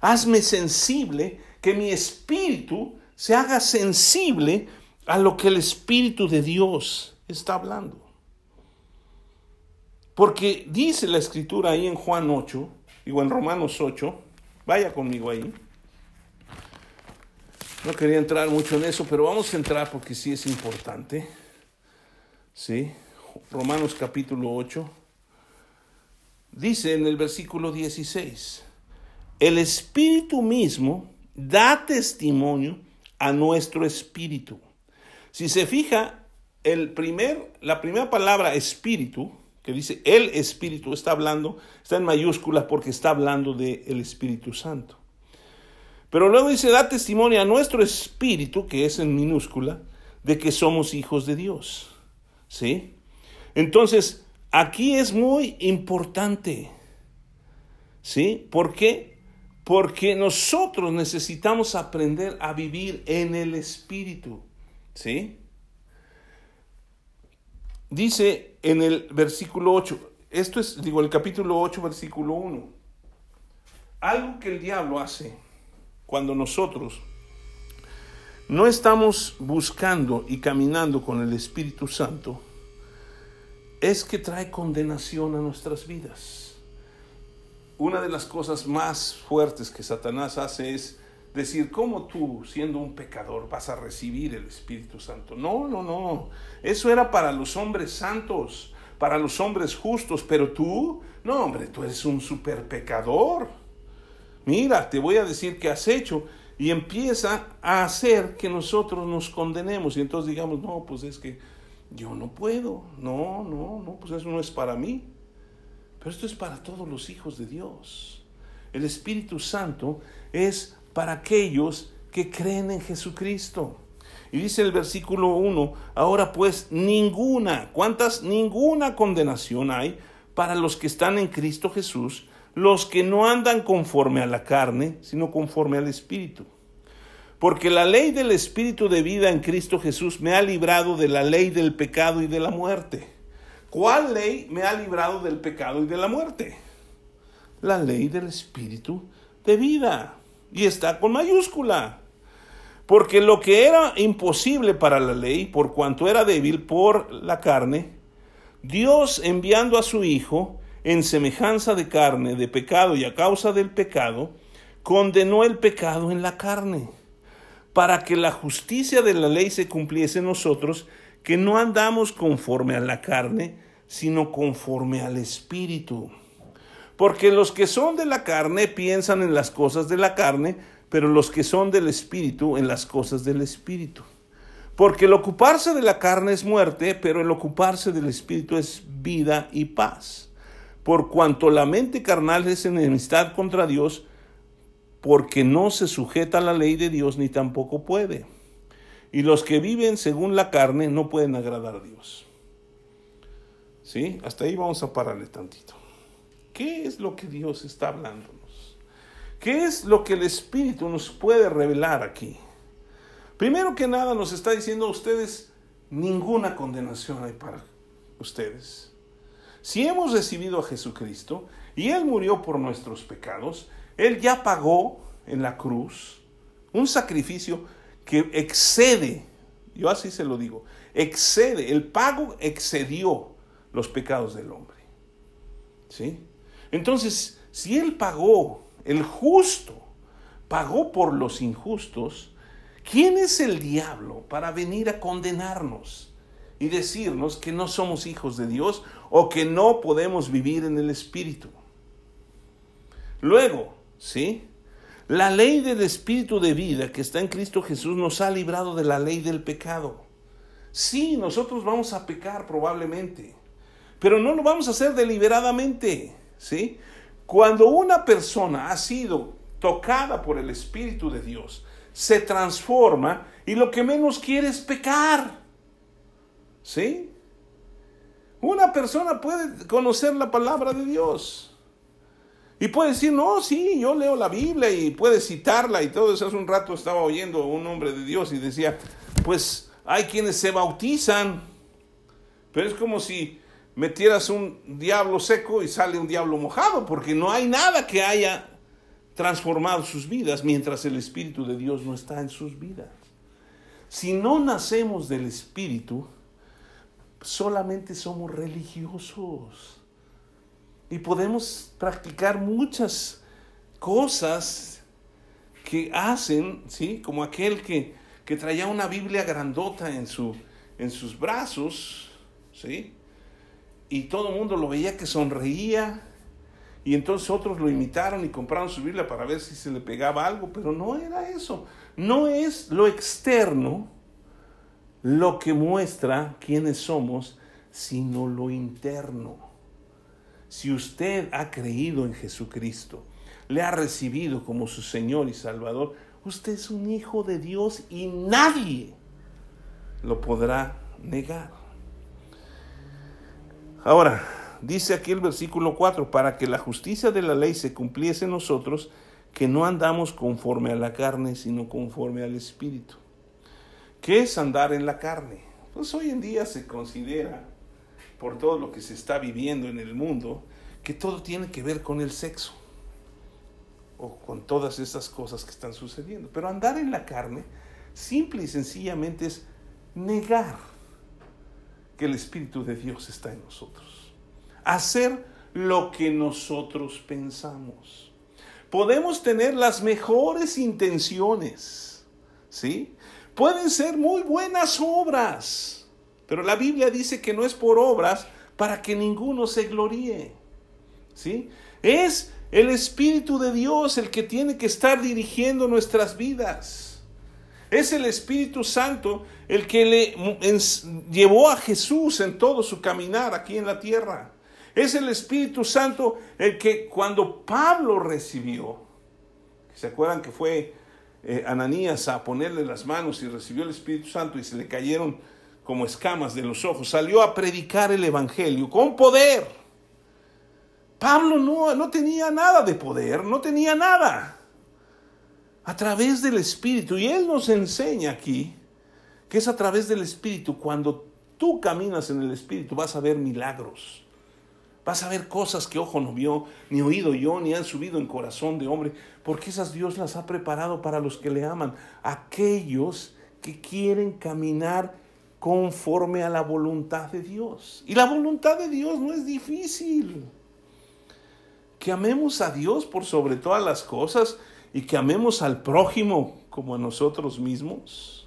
Hazme sensible, que mi espíritu se haga sensible a lo que el Espíritu de Dios está hablando. Porque dice la escritura ahí en Juan 8, digo en Romanos 8, vaya conmigo ahí. No quería entrar mucho en eso, pero vamos a entrar porque sí es importante. ¿Sí? Romanos capítulo 8. Dice en el versículo 16, el Espíritu mismo da testimonio a nuestro espíritu. Si se fija, el primer, la primera palabra espíritu, que dice el espíritu, está hablando, está en mayúsculas porque está hablando del el Espíritu Santo. Pero luego dice, da testimonio a nuestro espíritu, que es en minúscula, de que somos hijos de Dios. ¿Sí? Entonces, aquí es muy importante. ¿Sí? ¿Por qué? Porque nosotros necesitamos aprender a vivir en el espíritu. ¿Sí? Dice en el versículo 8, esto es, digo, el capítulo 8, versículo 1, algo que el diablo hace cuando nosotros no estamos buscando y caminando con el Espíritu Santo, es que trae condenación a nuestras vidas. Una de las cosas más fuertes que Satanás hace es decir, ¿cómo tú, siendo un pecador, vas a recibir el Espíritu Santo? No, no, no. Eso era para los hombres santos, para los hombres justos, pero tú, no, hombre, tú eres un super pecador mira, te voy a decir qué has hecho. Y empieza a hacer que nosotros nos condenemos. Y entonces digamos, no, pues es que yo no puedo. No, no, no, pues eso no es para mí. Pero esto es para todos los hijos de Dios. El Espíritu Santo es para aquellos que creen en Jesucristo. Y dice el versículo 1, ahora pues ninguna, ¿cuántas? Ninguna condenación hay para los que están en Cristo Jesús, los que no andan conforme a la carne, sino conforme al Espíritu. Porque la ley del Espíritu de vida en Cristo Jesús me ha librado de la ley del pecado y de la muerte. ¿Cuál ley me ha librado del pecado y de la muerte? La ley del Espíritu de vida. Y está con mayúscula. Porque lo que era imposible para la ley, por cuanto era débil por la carne, Dios enviando a su Hijo, en semejanza de carne, de pecado y a causa del pecado, condenó el pecado en la carne, para que la justicia de la ley se cumpliese en nosotros, que no andamos conforme a la carne, sino conforme al Espíritu. Porque los que son de la carne piensan en las cosas de la carne, pero los que son del Espíritu en las cosas del Espíritu. Porque el ocuparse de la carne es muerte, pero el ocuparse del Espíritu es vida y paz por cuanto la mente carnal es enemistad contra Dios, porque no se sujeta a la ley de Dios ni tampoco puede. Y los que viven según la carne no pueden agradar a Dios. ¿Sí? Hasta ahí vamos a pararle tantito. ¿Qué es lo que Dios está hablándonos? ¿Qué es lo que el Espíritu nos puede revelar aquí? Primero que nada nos está diciendo a ustedes, ninguna condenación hay para ustedes. Si hemos recibido a Jesucristo y Él murió por nuestros pecados, Él ya pagó en la cruz un sacrificio que excede, yo así se lo digo, excede, el pago excedió los pecados del hombre. ¿Sí? Entonces, si Él pagó, el justo pagó por los injustos, ¿quién es el diablo para venir a condenarnos? y decirnos que no somos hijos de Dios o que no podemos vivir en el Espíritu. Luego, ¿sí? La ley del Espíritu de vida que está en Cristo Jesús nos ha librado de la ley del pecado. Sí, nosotros vamos a pecar probablemente, pero no lo vamos a hacer deliberadamente, ¿sí? Cuando una persona ha sido tocada por el Espíritu de Dios, se transforma y lo que menos quiere es pecar. ¿Sí? Una persona puede conocer la palabra de Dios Y puede decir, no, sí, yo leo la Biblia y puede citarla y todo eso. Hace un rato estaba oyendo a un hombre de Dios y decía, pues hay quienes se bautizan, pero es como si metieras un diablo seco y sale un diablo mojado, porque no hay nada que haya transformado sus vidas mientras el Espíritu de Dios no está en sus vidas. Si no nacemos del Espíritu, solamente somos religiosos y podemos practicar muchas cosas que hacen, ¿sí? Como aquel que, que traía una Biblia grandota en, su, en sus brazos, ¿sí? Y todo el mundo lo veía que sonreía. Y entonces otros lo imitaron y compraron su Biblia para ver si se le pegaba algo, pero no era eso. No es lo externo lo que muestra quiénes somos, sino lo interno. Si usted ha creído en Jesucristo, le ha recibido como su Señor y Salvador, usted es un hijo de Dios y nadie lo podrá negar. Ahora, dice aquí el versículo 4, para que la justicia de la ley se cumpliese en nosotros, que no andamos conforme a la carne, sino conforme al Espíritu. ¿Qué es andar en la carne? Pues hoy en día se considera por todo lo que se está viviendo en el mundo, que todo tiene que ver con el sexo o con todas esas cosas que están sucediendo. Pero andar en la carne, simple y sencillamente es negar que el Espíritu de Dios está en nosotros. Hacer lo que nosotros pensamos. Podemos tener las mejores intenciones, ¿sí? Pueden ser muy buenas obras pero la Biblia dice que no es por obras para que ninguno se gloríe. ¿Sí? Es el Espíritu de Dios el que tiene que estar dirigiendo nuestras vidas. Es el Espíritu Santo el que le llevó a Jesús en todo su caminar aquí en la tierra. Es el Espíritu Santo el que cuando Pablo recibió, ¿se acuerdan que fue eh, Ananías a ponerle las manos y recibió el Espíritu Santo y se le cayeron como escamas de los ojos, salió a predicar el Evangelio con poder. Pablo no, no tenía nada de poder, no tenía nada. A través del Espíritu, y Él nos enseña aquí que es a través del Espíritu, cuando tú caminas en el Espíritu vas a ver milagros. Vas a ver cosas que ojo no vio, ni oído yo, ni han subido en corazón de hombre, porque esas Dios las ha preparado para los que le aman, aquellos que quieren caminar conforme a la voluntad de Dios. Y la voluntad de Dios no es difícil. Que amemos a Dios por sobre todas las cosas y que amemos al prójimo como a nosotros mismos.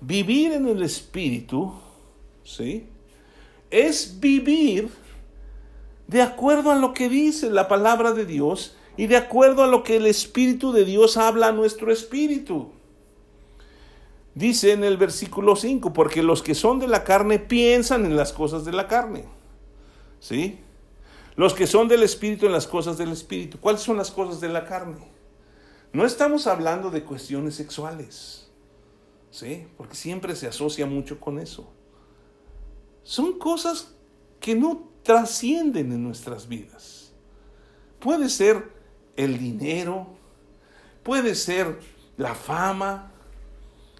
Vivir en el Espíritu, ¿sí? Es vivir de acuerdo a lo que dice la palabra de Dios y de acuerdo a lo que el Espíritu de Dios habla a nuestro espíritu. Dice en el versículo 5, porque los que son de la carne piensan en las cosas de la carne. ¿Sí? Los que son del Espíritu en las cosas del Espíritu. ¿Cuáles son las cosas de la carne? No estamos hablando de cuestiones sexuales. ¿Sí? Porque siempre se asocia mucho con eso. Son cosas que no trascienden en nuestras vidas. Puede ser el dinero, puede ser la fama,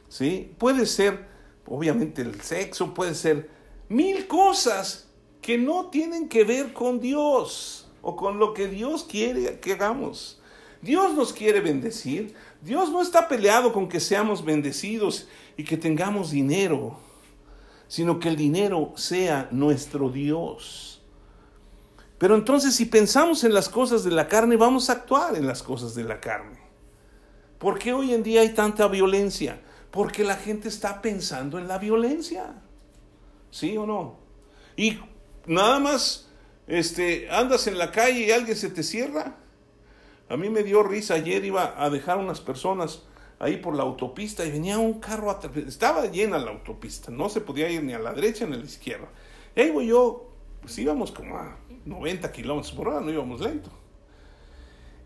¿sí? Puede ser, obviamente, el sexo, puede ser mil cosas que no tienen que ver con Dios o con lo que Dios quiere que hagamos. Dios nos quiere bendecir. Dios no está peleado con que seamos bendecidos y que tengamos dinero, sino que el dinero sea nuestro Dios. Pero entonces si pensamos en las cosas de la carne, vamos a actuar en las cosas de la carne. ¿Por qué hoy en día hay tanta violencia? Porque la gente está pensando en la violencia. ¿Sí o no? Y nada más este, andas en la calle y alguien se te cierra. A mí me dio risa. Ayer iba a dejar unas personas ahí por la autopista y venía un carro. Estaba llena la autopista. No se podía ir ni a la derecha ni a la izquierda. Y ahí yo. Pues íbamos como a 90 kilómetros por hora, no íbamos lento.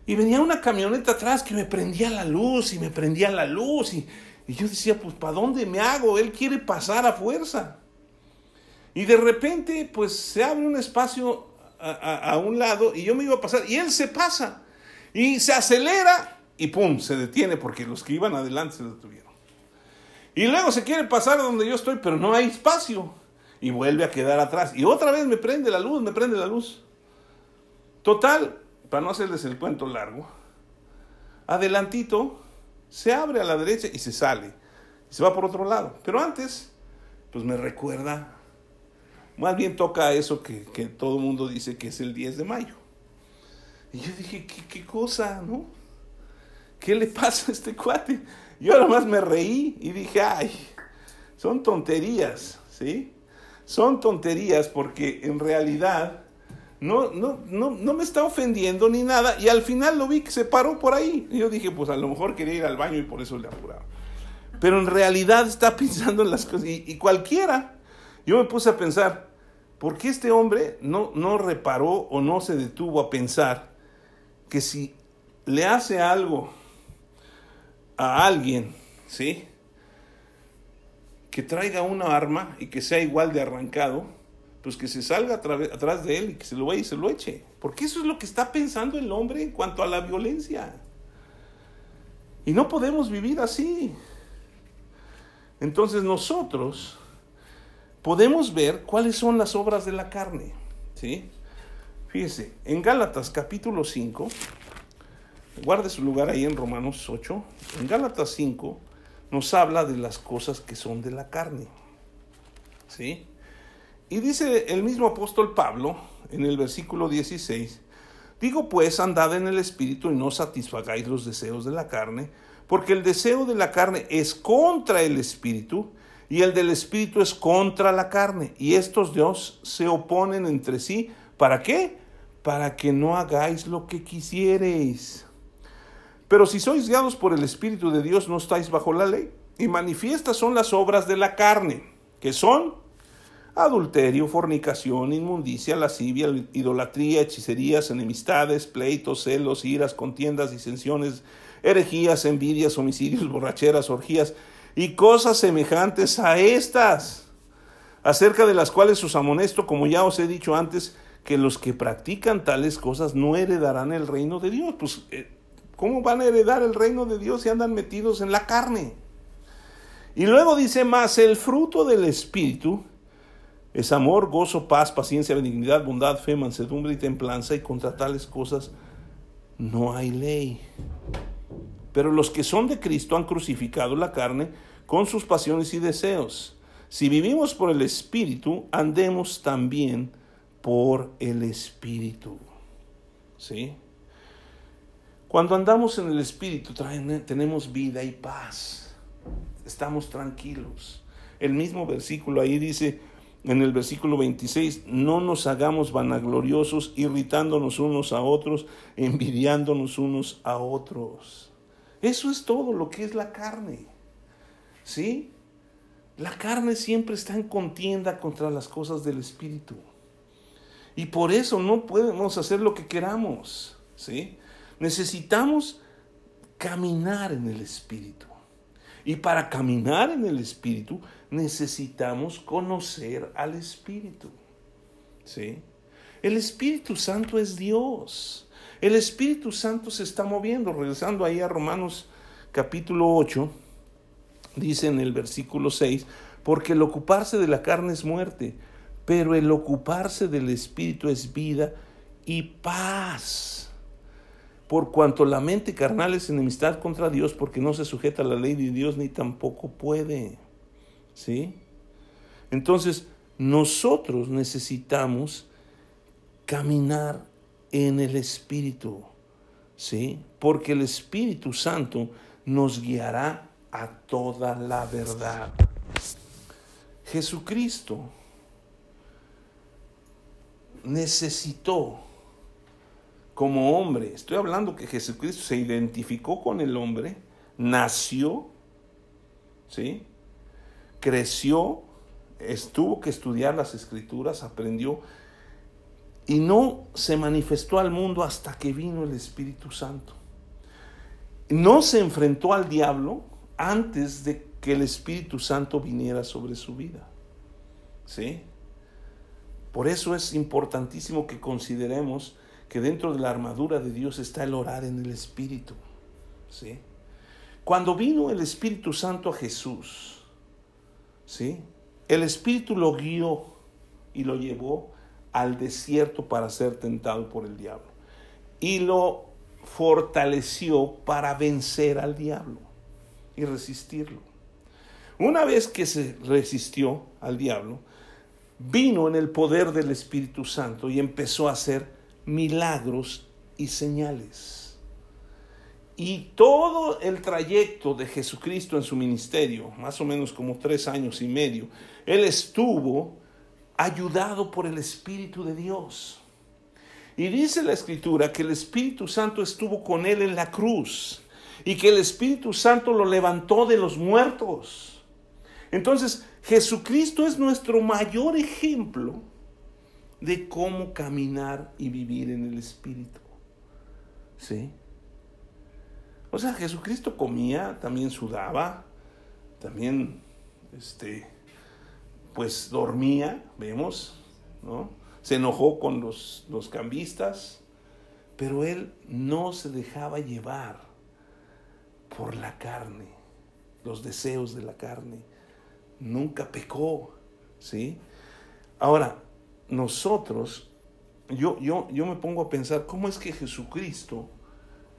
Y venía una camioneta atrás que me prendía la luz y me prendía la luz y, y yo decía, pues ¿para dónde me hago? Él quiere pasar a fuerza. Y de repente, pues se abre un espacio a, un lado y yo me iba a pasar y él se pasa y se acelera y pum, se detiene porque los que iban adelante se detuvieron. Y luego se quiere pasar donde yo estoy, pero no hay espacio y vuelve a quedar atrás. Y otra vez me prende la luz, me prende la luz. Total, para no hacerles el cuento largo, adelantito se abre a la derecha y se sale. Se va por otro lado. Pero antes, pues me recuerda, más bien toca eso que, todo el mundo dice que es el 10 de mayo. Y yo dije, ¿qué, qué cosa, no? ¿Qué le pasa a este cuate? Yo nada más me reí y dije, ay, son tonterías, ¿sí? Son tonterías porque en realidad no, no, no, no me está ofendiendo ni nada. Y al final lo vi que se paró por ahí. Y yo dije, pues a lo mejor quería ir al baño y por eso le apuraba. Pero en realidad está pensando en las cosas. Y, cualquiera, yo me puse a pensar, ¿por qué este hombre no, no reparó o no se detuvo a pensar que si le hace algo a alguien, ¿sí? Que traiga una arma y que sea igual de arrancado, pues que se salga atrás de él y que se lo vaya y se lo eche. Porque eso es lo que está pensando el hombre en cuanto a la violencia. Y no podemos vivir así. Entonces nosotros podemos ver cuáles son las obras de la carne. ¿sí? Fíjese, en Gálatas capítulo 5, guarde su lugar ahí en Romanos 8, en Gálatas 5 nos habla de las cosas que son de la carne. ¿Sí? Y dice el mismo apóstol Pablo en el versículo 16, digo pues, andad en el Espíritu y no satisfagáis los deseos de la carne, porque el deseo de la carne es contra el Espíritu y el del Espíritu es contra la carne. Y estos dos se oponen entre sí. ¿Para qué? Para que no hagáis lo que quisiereis. Pero si sois guiados por el Espíritu de Dios, no estáis bajo la ley. Y manifiestas son las obras de la carne, que son adulterio, fornicación, inmundicia, lascivia, idolatría, hechicerías, enemistades, pleitos, celos, iras, contiendas, disensiones, herejías, envidias, homicidios, borracheras, orgías y cosas semejantes a estas, acerca de las cuales os amonesto, como ya os he dicho antes, que los que practican tales cosas no heredarán el reino de Dios. Pues, eh, ¿cómo van a heredar el reino de Dios si andan metidos en la carne? Y luego dice más, el fruto del Espíritu, es amor, gozo, paz, paciencia, benignidad, bondad, fe, mansedumbre y templanza, y contra tales cosas no hay ley. Pero los que son de Cristo han crucificado la carne con sus pasiones y deseos. Si vivimos por el Espíritu, andemos también por el Espíritu. ¿Sí? Cuando andamos en el Espíritu tenemos vida y paz. Estamos tranquilos. El mismo versículo ahí dice, en el versículo 26, no nos hagamos vanagloriosos, irritándonos unos a otros, envidiándonos unos a otros. Eso es todo lo que es la carne. ¿Sí? La carne siempre está en contienda contra las cosas del Espíritu. Y por eso no podemos hacer lo que queramos. ¿Sí? Necesitamos caminar en el Espíritu. Y para caminar en el Espíritu necesitamos conocer al Espíritu. ¿Sí? El Espíritu Santo es Dios. El Espíritu Santo se está moviendo. Regresando ahí a Romanos capítulo 8, dice en el versículo 6, porque el ocuparse de la carne es muerte, pero el ocuparse del Espíritu es vida y paz por cuanto la mente carnal es enemistad contra Dios, porque no se sujeta a la ley de Dios ni tampoco puede. ¿Sí? Entonces, nosotros necesitamos caminar en el Espíritu, ¿sí? Porque el Espíritu Santo nos guiará a toda la verdad. Jesucristo necesitó como hombre. Estoy hablando que Jesucristo se identificó con el hombre, nació, ¿sí? creció, estuvo que estudiar las escrituras, aprendió y no se manifestó al mundo hasta que vino el Espíritu Santo. No se enfrentó al diablo antes de que el Espíritu Santo viniera sobre su vida. ¿Sí? Por eso es importantísimo que consideremos que dentro de la armadura de Dios está el orar en el Espíritu. ¿sí? Cuando vino el Espíritu Santo a Jesús, ¿sí? el Espíritu lo guió y lo llevó al desierto para ser tentado por el diablo. Y lo fortaleció para vencer al diablo y resistirlo. Una vez que se resistió al diablo, vino en el poder del Espíritu Santo y empezó a hacer milagros y señales. Y todo el trayecto de Jesucristo en su ministerio, más o menos como tres años y medio, Él estuvo ayudado por el Espíritu de Dios. Y dice la Escritura que el Espíritu Santo estuvo con Él en la cruz y que el Espíritu Santo lo levantó de los muertos. Entonces, Jesucristo es nuestro mayor ejemplo de cómo caminar y vivir en el Espíritu. ¿Sí? O sea, Jesucristo comía, también sudaba, también, este, pues dormía, vemos, ¿no? Se enojó con los, los cambistas, pero él no se dejaba llevar por la carne, los deseos de la carne. Nunca pecó, ¿sí? Ahora, nosotros, yo, yo, yo me pongo a pensar, ¿cómo es que Jesucristo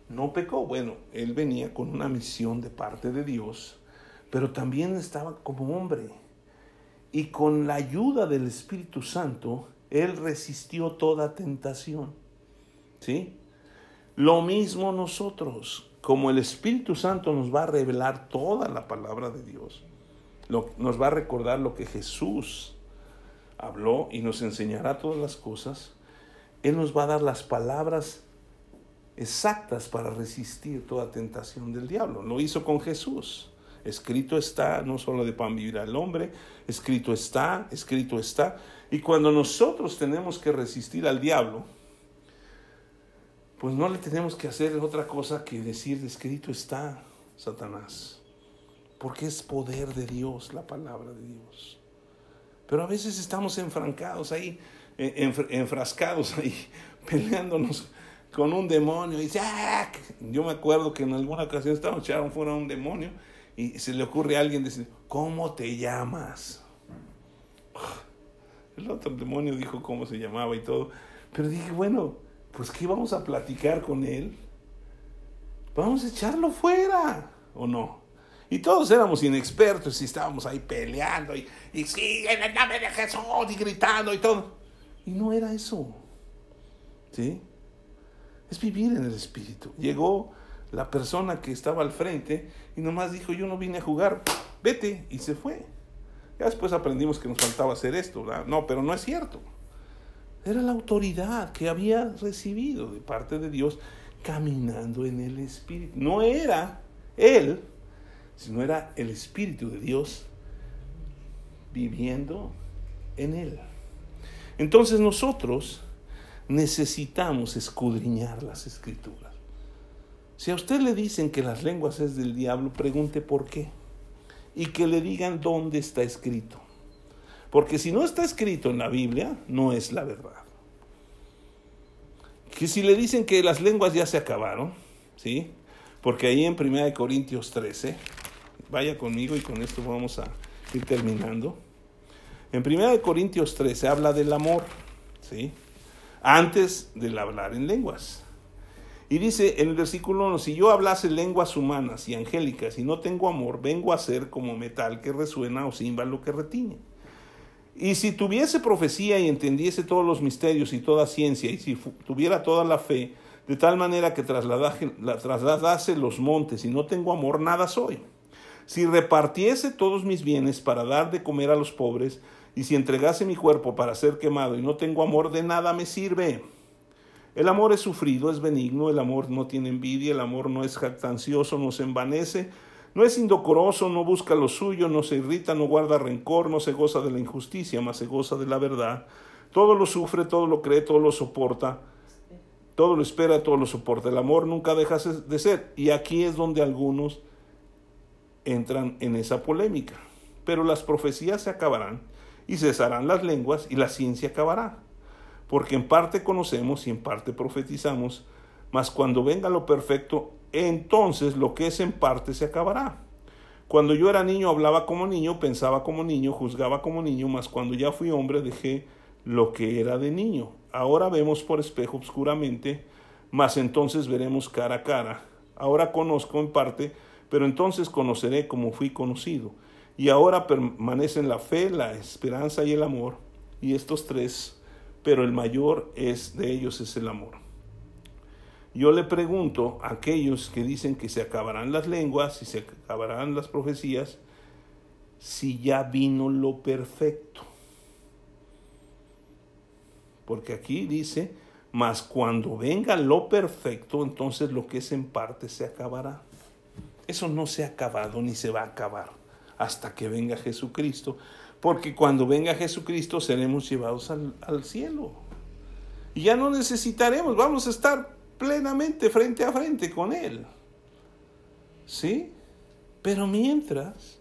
no pecó? Bueno, él venía con una misión de parte de Dios, pero también estaba como hombre. Y con la ayuda del Espíritu Santo, él resistió toda tentación. ¿Sí? Lo mismo nosotros, como el Espíritu Santo nos va a revelar toda la palabra de Dios, nos va a recordar lo que Jesús habló y nos enseñará todas las cosas, Él nos va a dar las palabras exactas para resistir toda tentación del diablo. Lo hizo con Jesús. Escrito está, no solo de pan vivirá el hombre, escrito está, escrito está. Y cuando nosotros tenemos que resistir al diablo, pues no le tenemos que hacer otra cosa que decir, escrito está, Satanás. Porque es poder de Dios, la palabra de Dios. Pero a veces estamos enfrancados ahí, enfrascados ahí, peleándonos con un demonio. Y ¡ah! yo me acuerdo que en alguna ocasión estábamos echaron fuera un demonio y se le ocurre a alguien decir, ¿cómo te llamas? El otro demonio dijo cómo se llamaba y todo. Pero dije, bueno, pues ¿qué vamos a platicar con él? Vamos a echarlo fuera, ¿o no? Y todos éramos inexpertos y estábamos ahí peleando y, y sí, en el nombre de Jesús y gritando y todo. Y no era eso. ¿Sí? Es vivir en el Espíritu. Llegó la persona que estaba al frente y nomás dijo, yo no vine a jugar, vete, y se fue. Ya después aprendimos que nos faltaba hacer esto, No, pero no es cierto. Era la autoridad que había recibido de parte de Dios caminando en el Espíritu. No era él sino era el Espíritu de Dios viviendo en él. Entonces nosotros necesitamos escudriñar las escrituras. Si a usted le dicen que las lenguas es del diablo, pregunte por qué. Y que le digan dónde está escrito. Porque si no está escrito en la Biblia, no es la verdad. Que si le dicen que las lenguas ya se acabaron, ¿sí? Porque ahí en 1 Corintios 13, Vaya conmigo y con esto vamos a ir terminando. En 1 Corintios 13 habla del amor, ¿sí? Antes del hablar en lenguas. Y dice en el versículo 1, si yo hablase lenguas humanas y angélicas y no tengo amor, vengo a ser como metal que resuena o címbalo que retiñe. Y si tuviese profecía y entendiese todos los misterios y toda ciencia, y si tuviera toda la fe, de tal manera que trasladase los montes y no tengo amor, nada soy. Si repartiese todos mis bienes para dar de comer a los pobres, y si entregase mi cuerpo para ser quemado y no tengo amor, de nada me sirve. El amor es sufrido, es benigno, el amor no tiene envidia, el amor no es jactancioso, no se envanece, no es indocoroso, no busca lo suyo, no se irrita, no guarda rencor, no se goza de la injusticia, mas se goza de la verdad. Todo lo sufre, todo lo cree, todo lo soporta, todo lo espera, todo lo soporta. El amor nunca deja de ser. Y aquí es donde algunos entran en esa polémica. Pero las profecías se acabarán y cesarán las lenguas y la ciencia acabará. Porque en parte conocemos y en parte profetizamos, mas cuando venga lo perfecto, entonces lo que es en parte se acabará. Cuando yo era niño hablaba como niño, pensaba como niño, juzgaba como niño, mas cuando ya fui hombre dejé lo que era de niño. Ahora vemos por espejo obscuramente, mas entonces veremos cara a cara. Ahora conozco en parte, pero entonces conoceré como fui conocido. Y ahora permanecen la fe, la esperanza y el amor, y estos tres, pero el mayor es de ellos es el amor. Yo le pregunto a aquellos que dicen que se acabarán las lenguas y se acabarán las profecías, si ya vino lo perfecto. Porque aquí dice, mas cuando venga lo perfecto, entonces lo que es en parte se acabará. Eso no se ha acabado ni se va a acabar hasta que venga Jesucristo, porque cuando venga Jesucristo seremos llevados al, al cielo. Y ya no necesitaremos, vamos a estar plenamente frente a frente con Él. ¿Sí? Pero mientras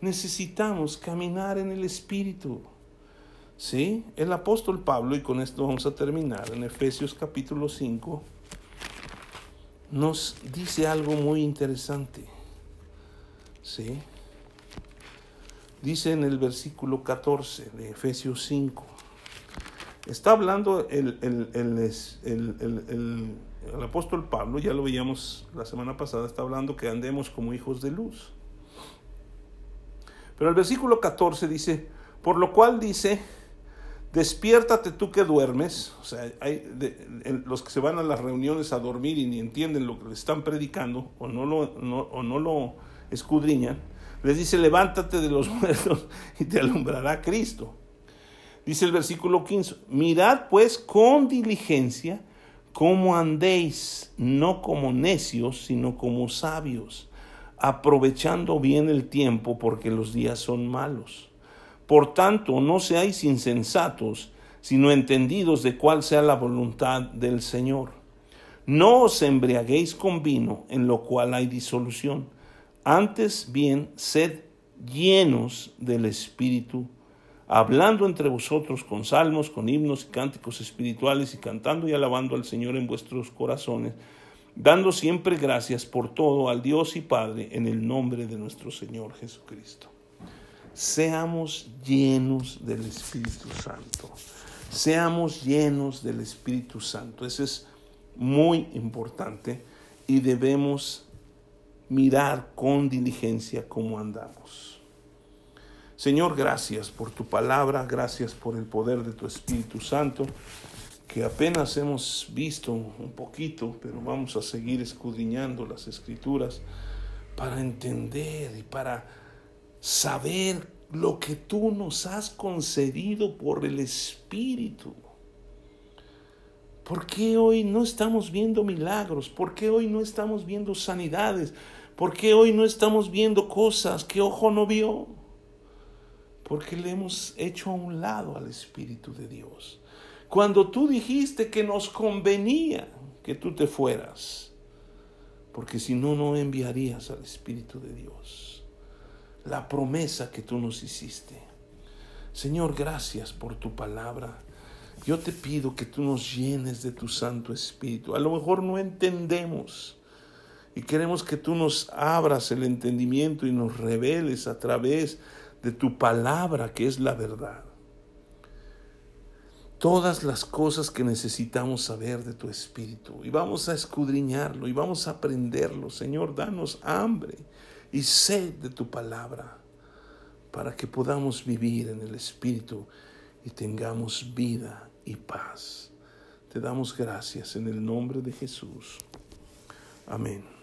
necesitamos caminar en el Espíritu. ¿Sí? El apóstol Pablo, y con esto vamos a terminar, en Efesios capítulo 5, nos dice algo muy interesante. ¿Sí? Dice en el versículo 14 de Efesios 5, Está hablando el, el, apóstol Pablo, ya lo veíamos la semana pasada, está hablando que andemos como hijos de luz. Pero el versículo 14 dice, por lo cual dice, despiértate tú que duermes, o sea, hay los que se van a las reuniones a dormir y ni entienden lo que le están predicando o no lo, o no lo escudriñan, les dice, levántate de los muertos y te alumbrará Cristo. Dice el versículo 15, mirad pues con diligencia cómo andéis, no como necios, sino como sabios, aprovechando bien el tiempo porque los días son malos. Por tanto, no seáis insensatos, sino entendidos de cuál sea la voluntad del Señor. No os embriaguéis con vino, en lo cual hay disolución. Antes bien, sed llenos del Espíritu hablando entre vosotros con salmos, con himnos y cánticos espirituales y cantando y alabando al Señor en vuestros corazones, dando siempre gracias por todo al Dios y Padre en el nombre de nuestro Señor Jesucristo. Seamos llenos del Espíritu Santo. Seamos llenos del Espíritu Santo. Eso es muy importante y debemos mirar con diligencia cómo andamos. Señor, gracias por tu palabra, gracias por el poder de tu Espíritu Santo, que apenas hemos visto un poquito, pero vamos a seguir escudriñando las escrituras para entender y para saber lo que tú nos has concedido por el Espíritu. ¿Por qué hoy no estamos viendo milagros? ¿Por qué hoy no estamos viendo sanidades? ¿Por qué hoy no estamos viendo cosas que ojo no vio? porque le hemos hecho a un lado al Espíritu de Dios. Cuando tú dijiste que nos convenía que tú te fueras, porque si no, no enviarías al Espíritu de Dios. La promesa que tú nos hiciste. Señor, gracias por tu palabra. Yo te pido que tú nos llenes de tu Santo Espíritu. A lo mejor no entendemos y queremos que tú nos abras el entendimiento y nos reveles a través de tu palabra que es la verdad. Todas las cosas que necesitamos saber de tu Espíritu y vamos a escudriñarlo y vamos a aprenderlo. Señor, danos hambre y sed de tu palabra para que podamos vivir en el Espíritu y tengamos vida y paz. Te damos gracias en el nombre de Jesús. Amén.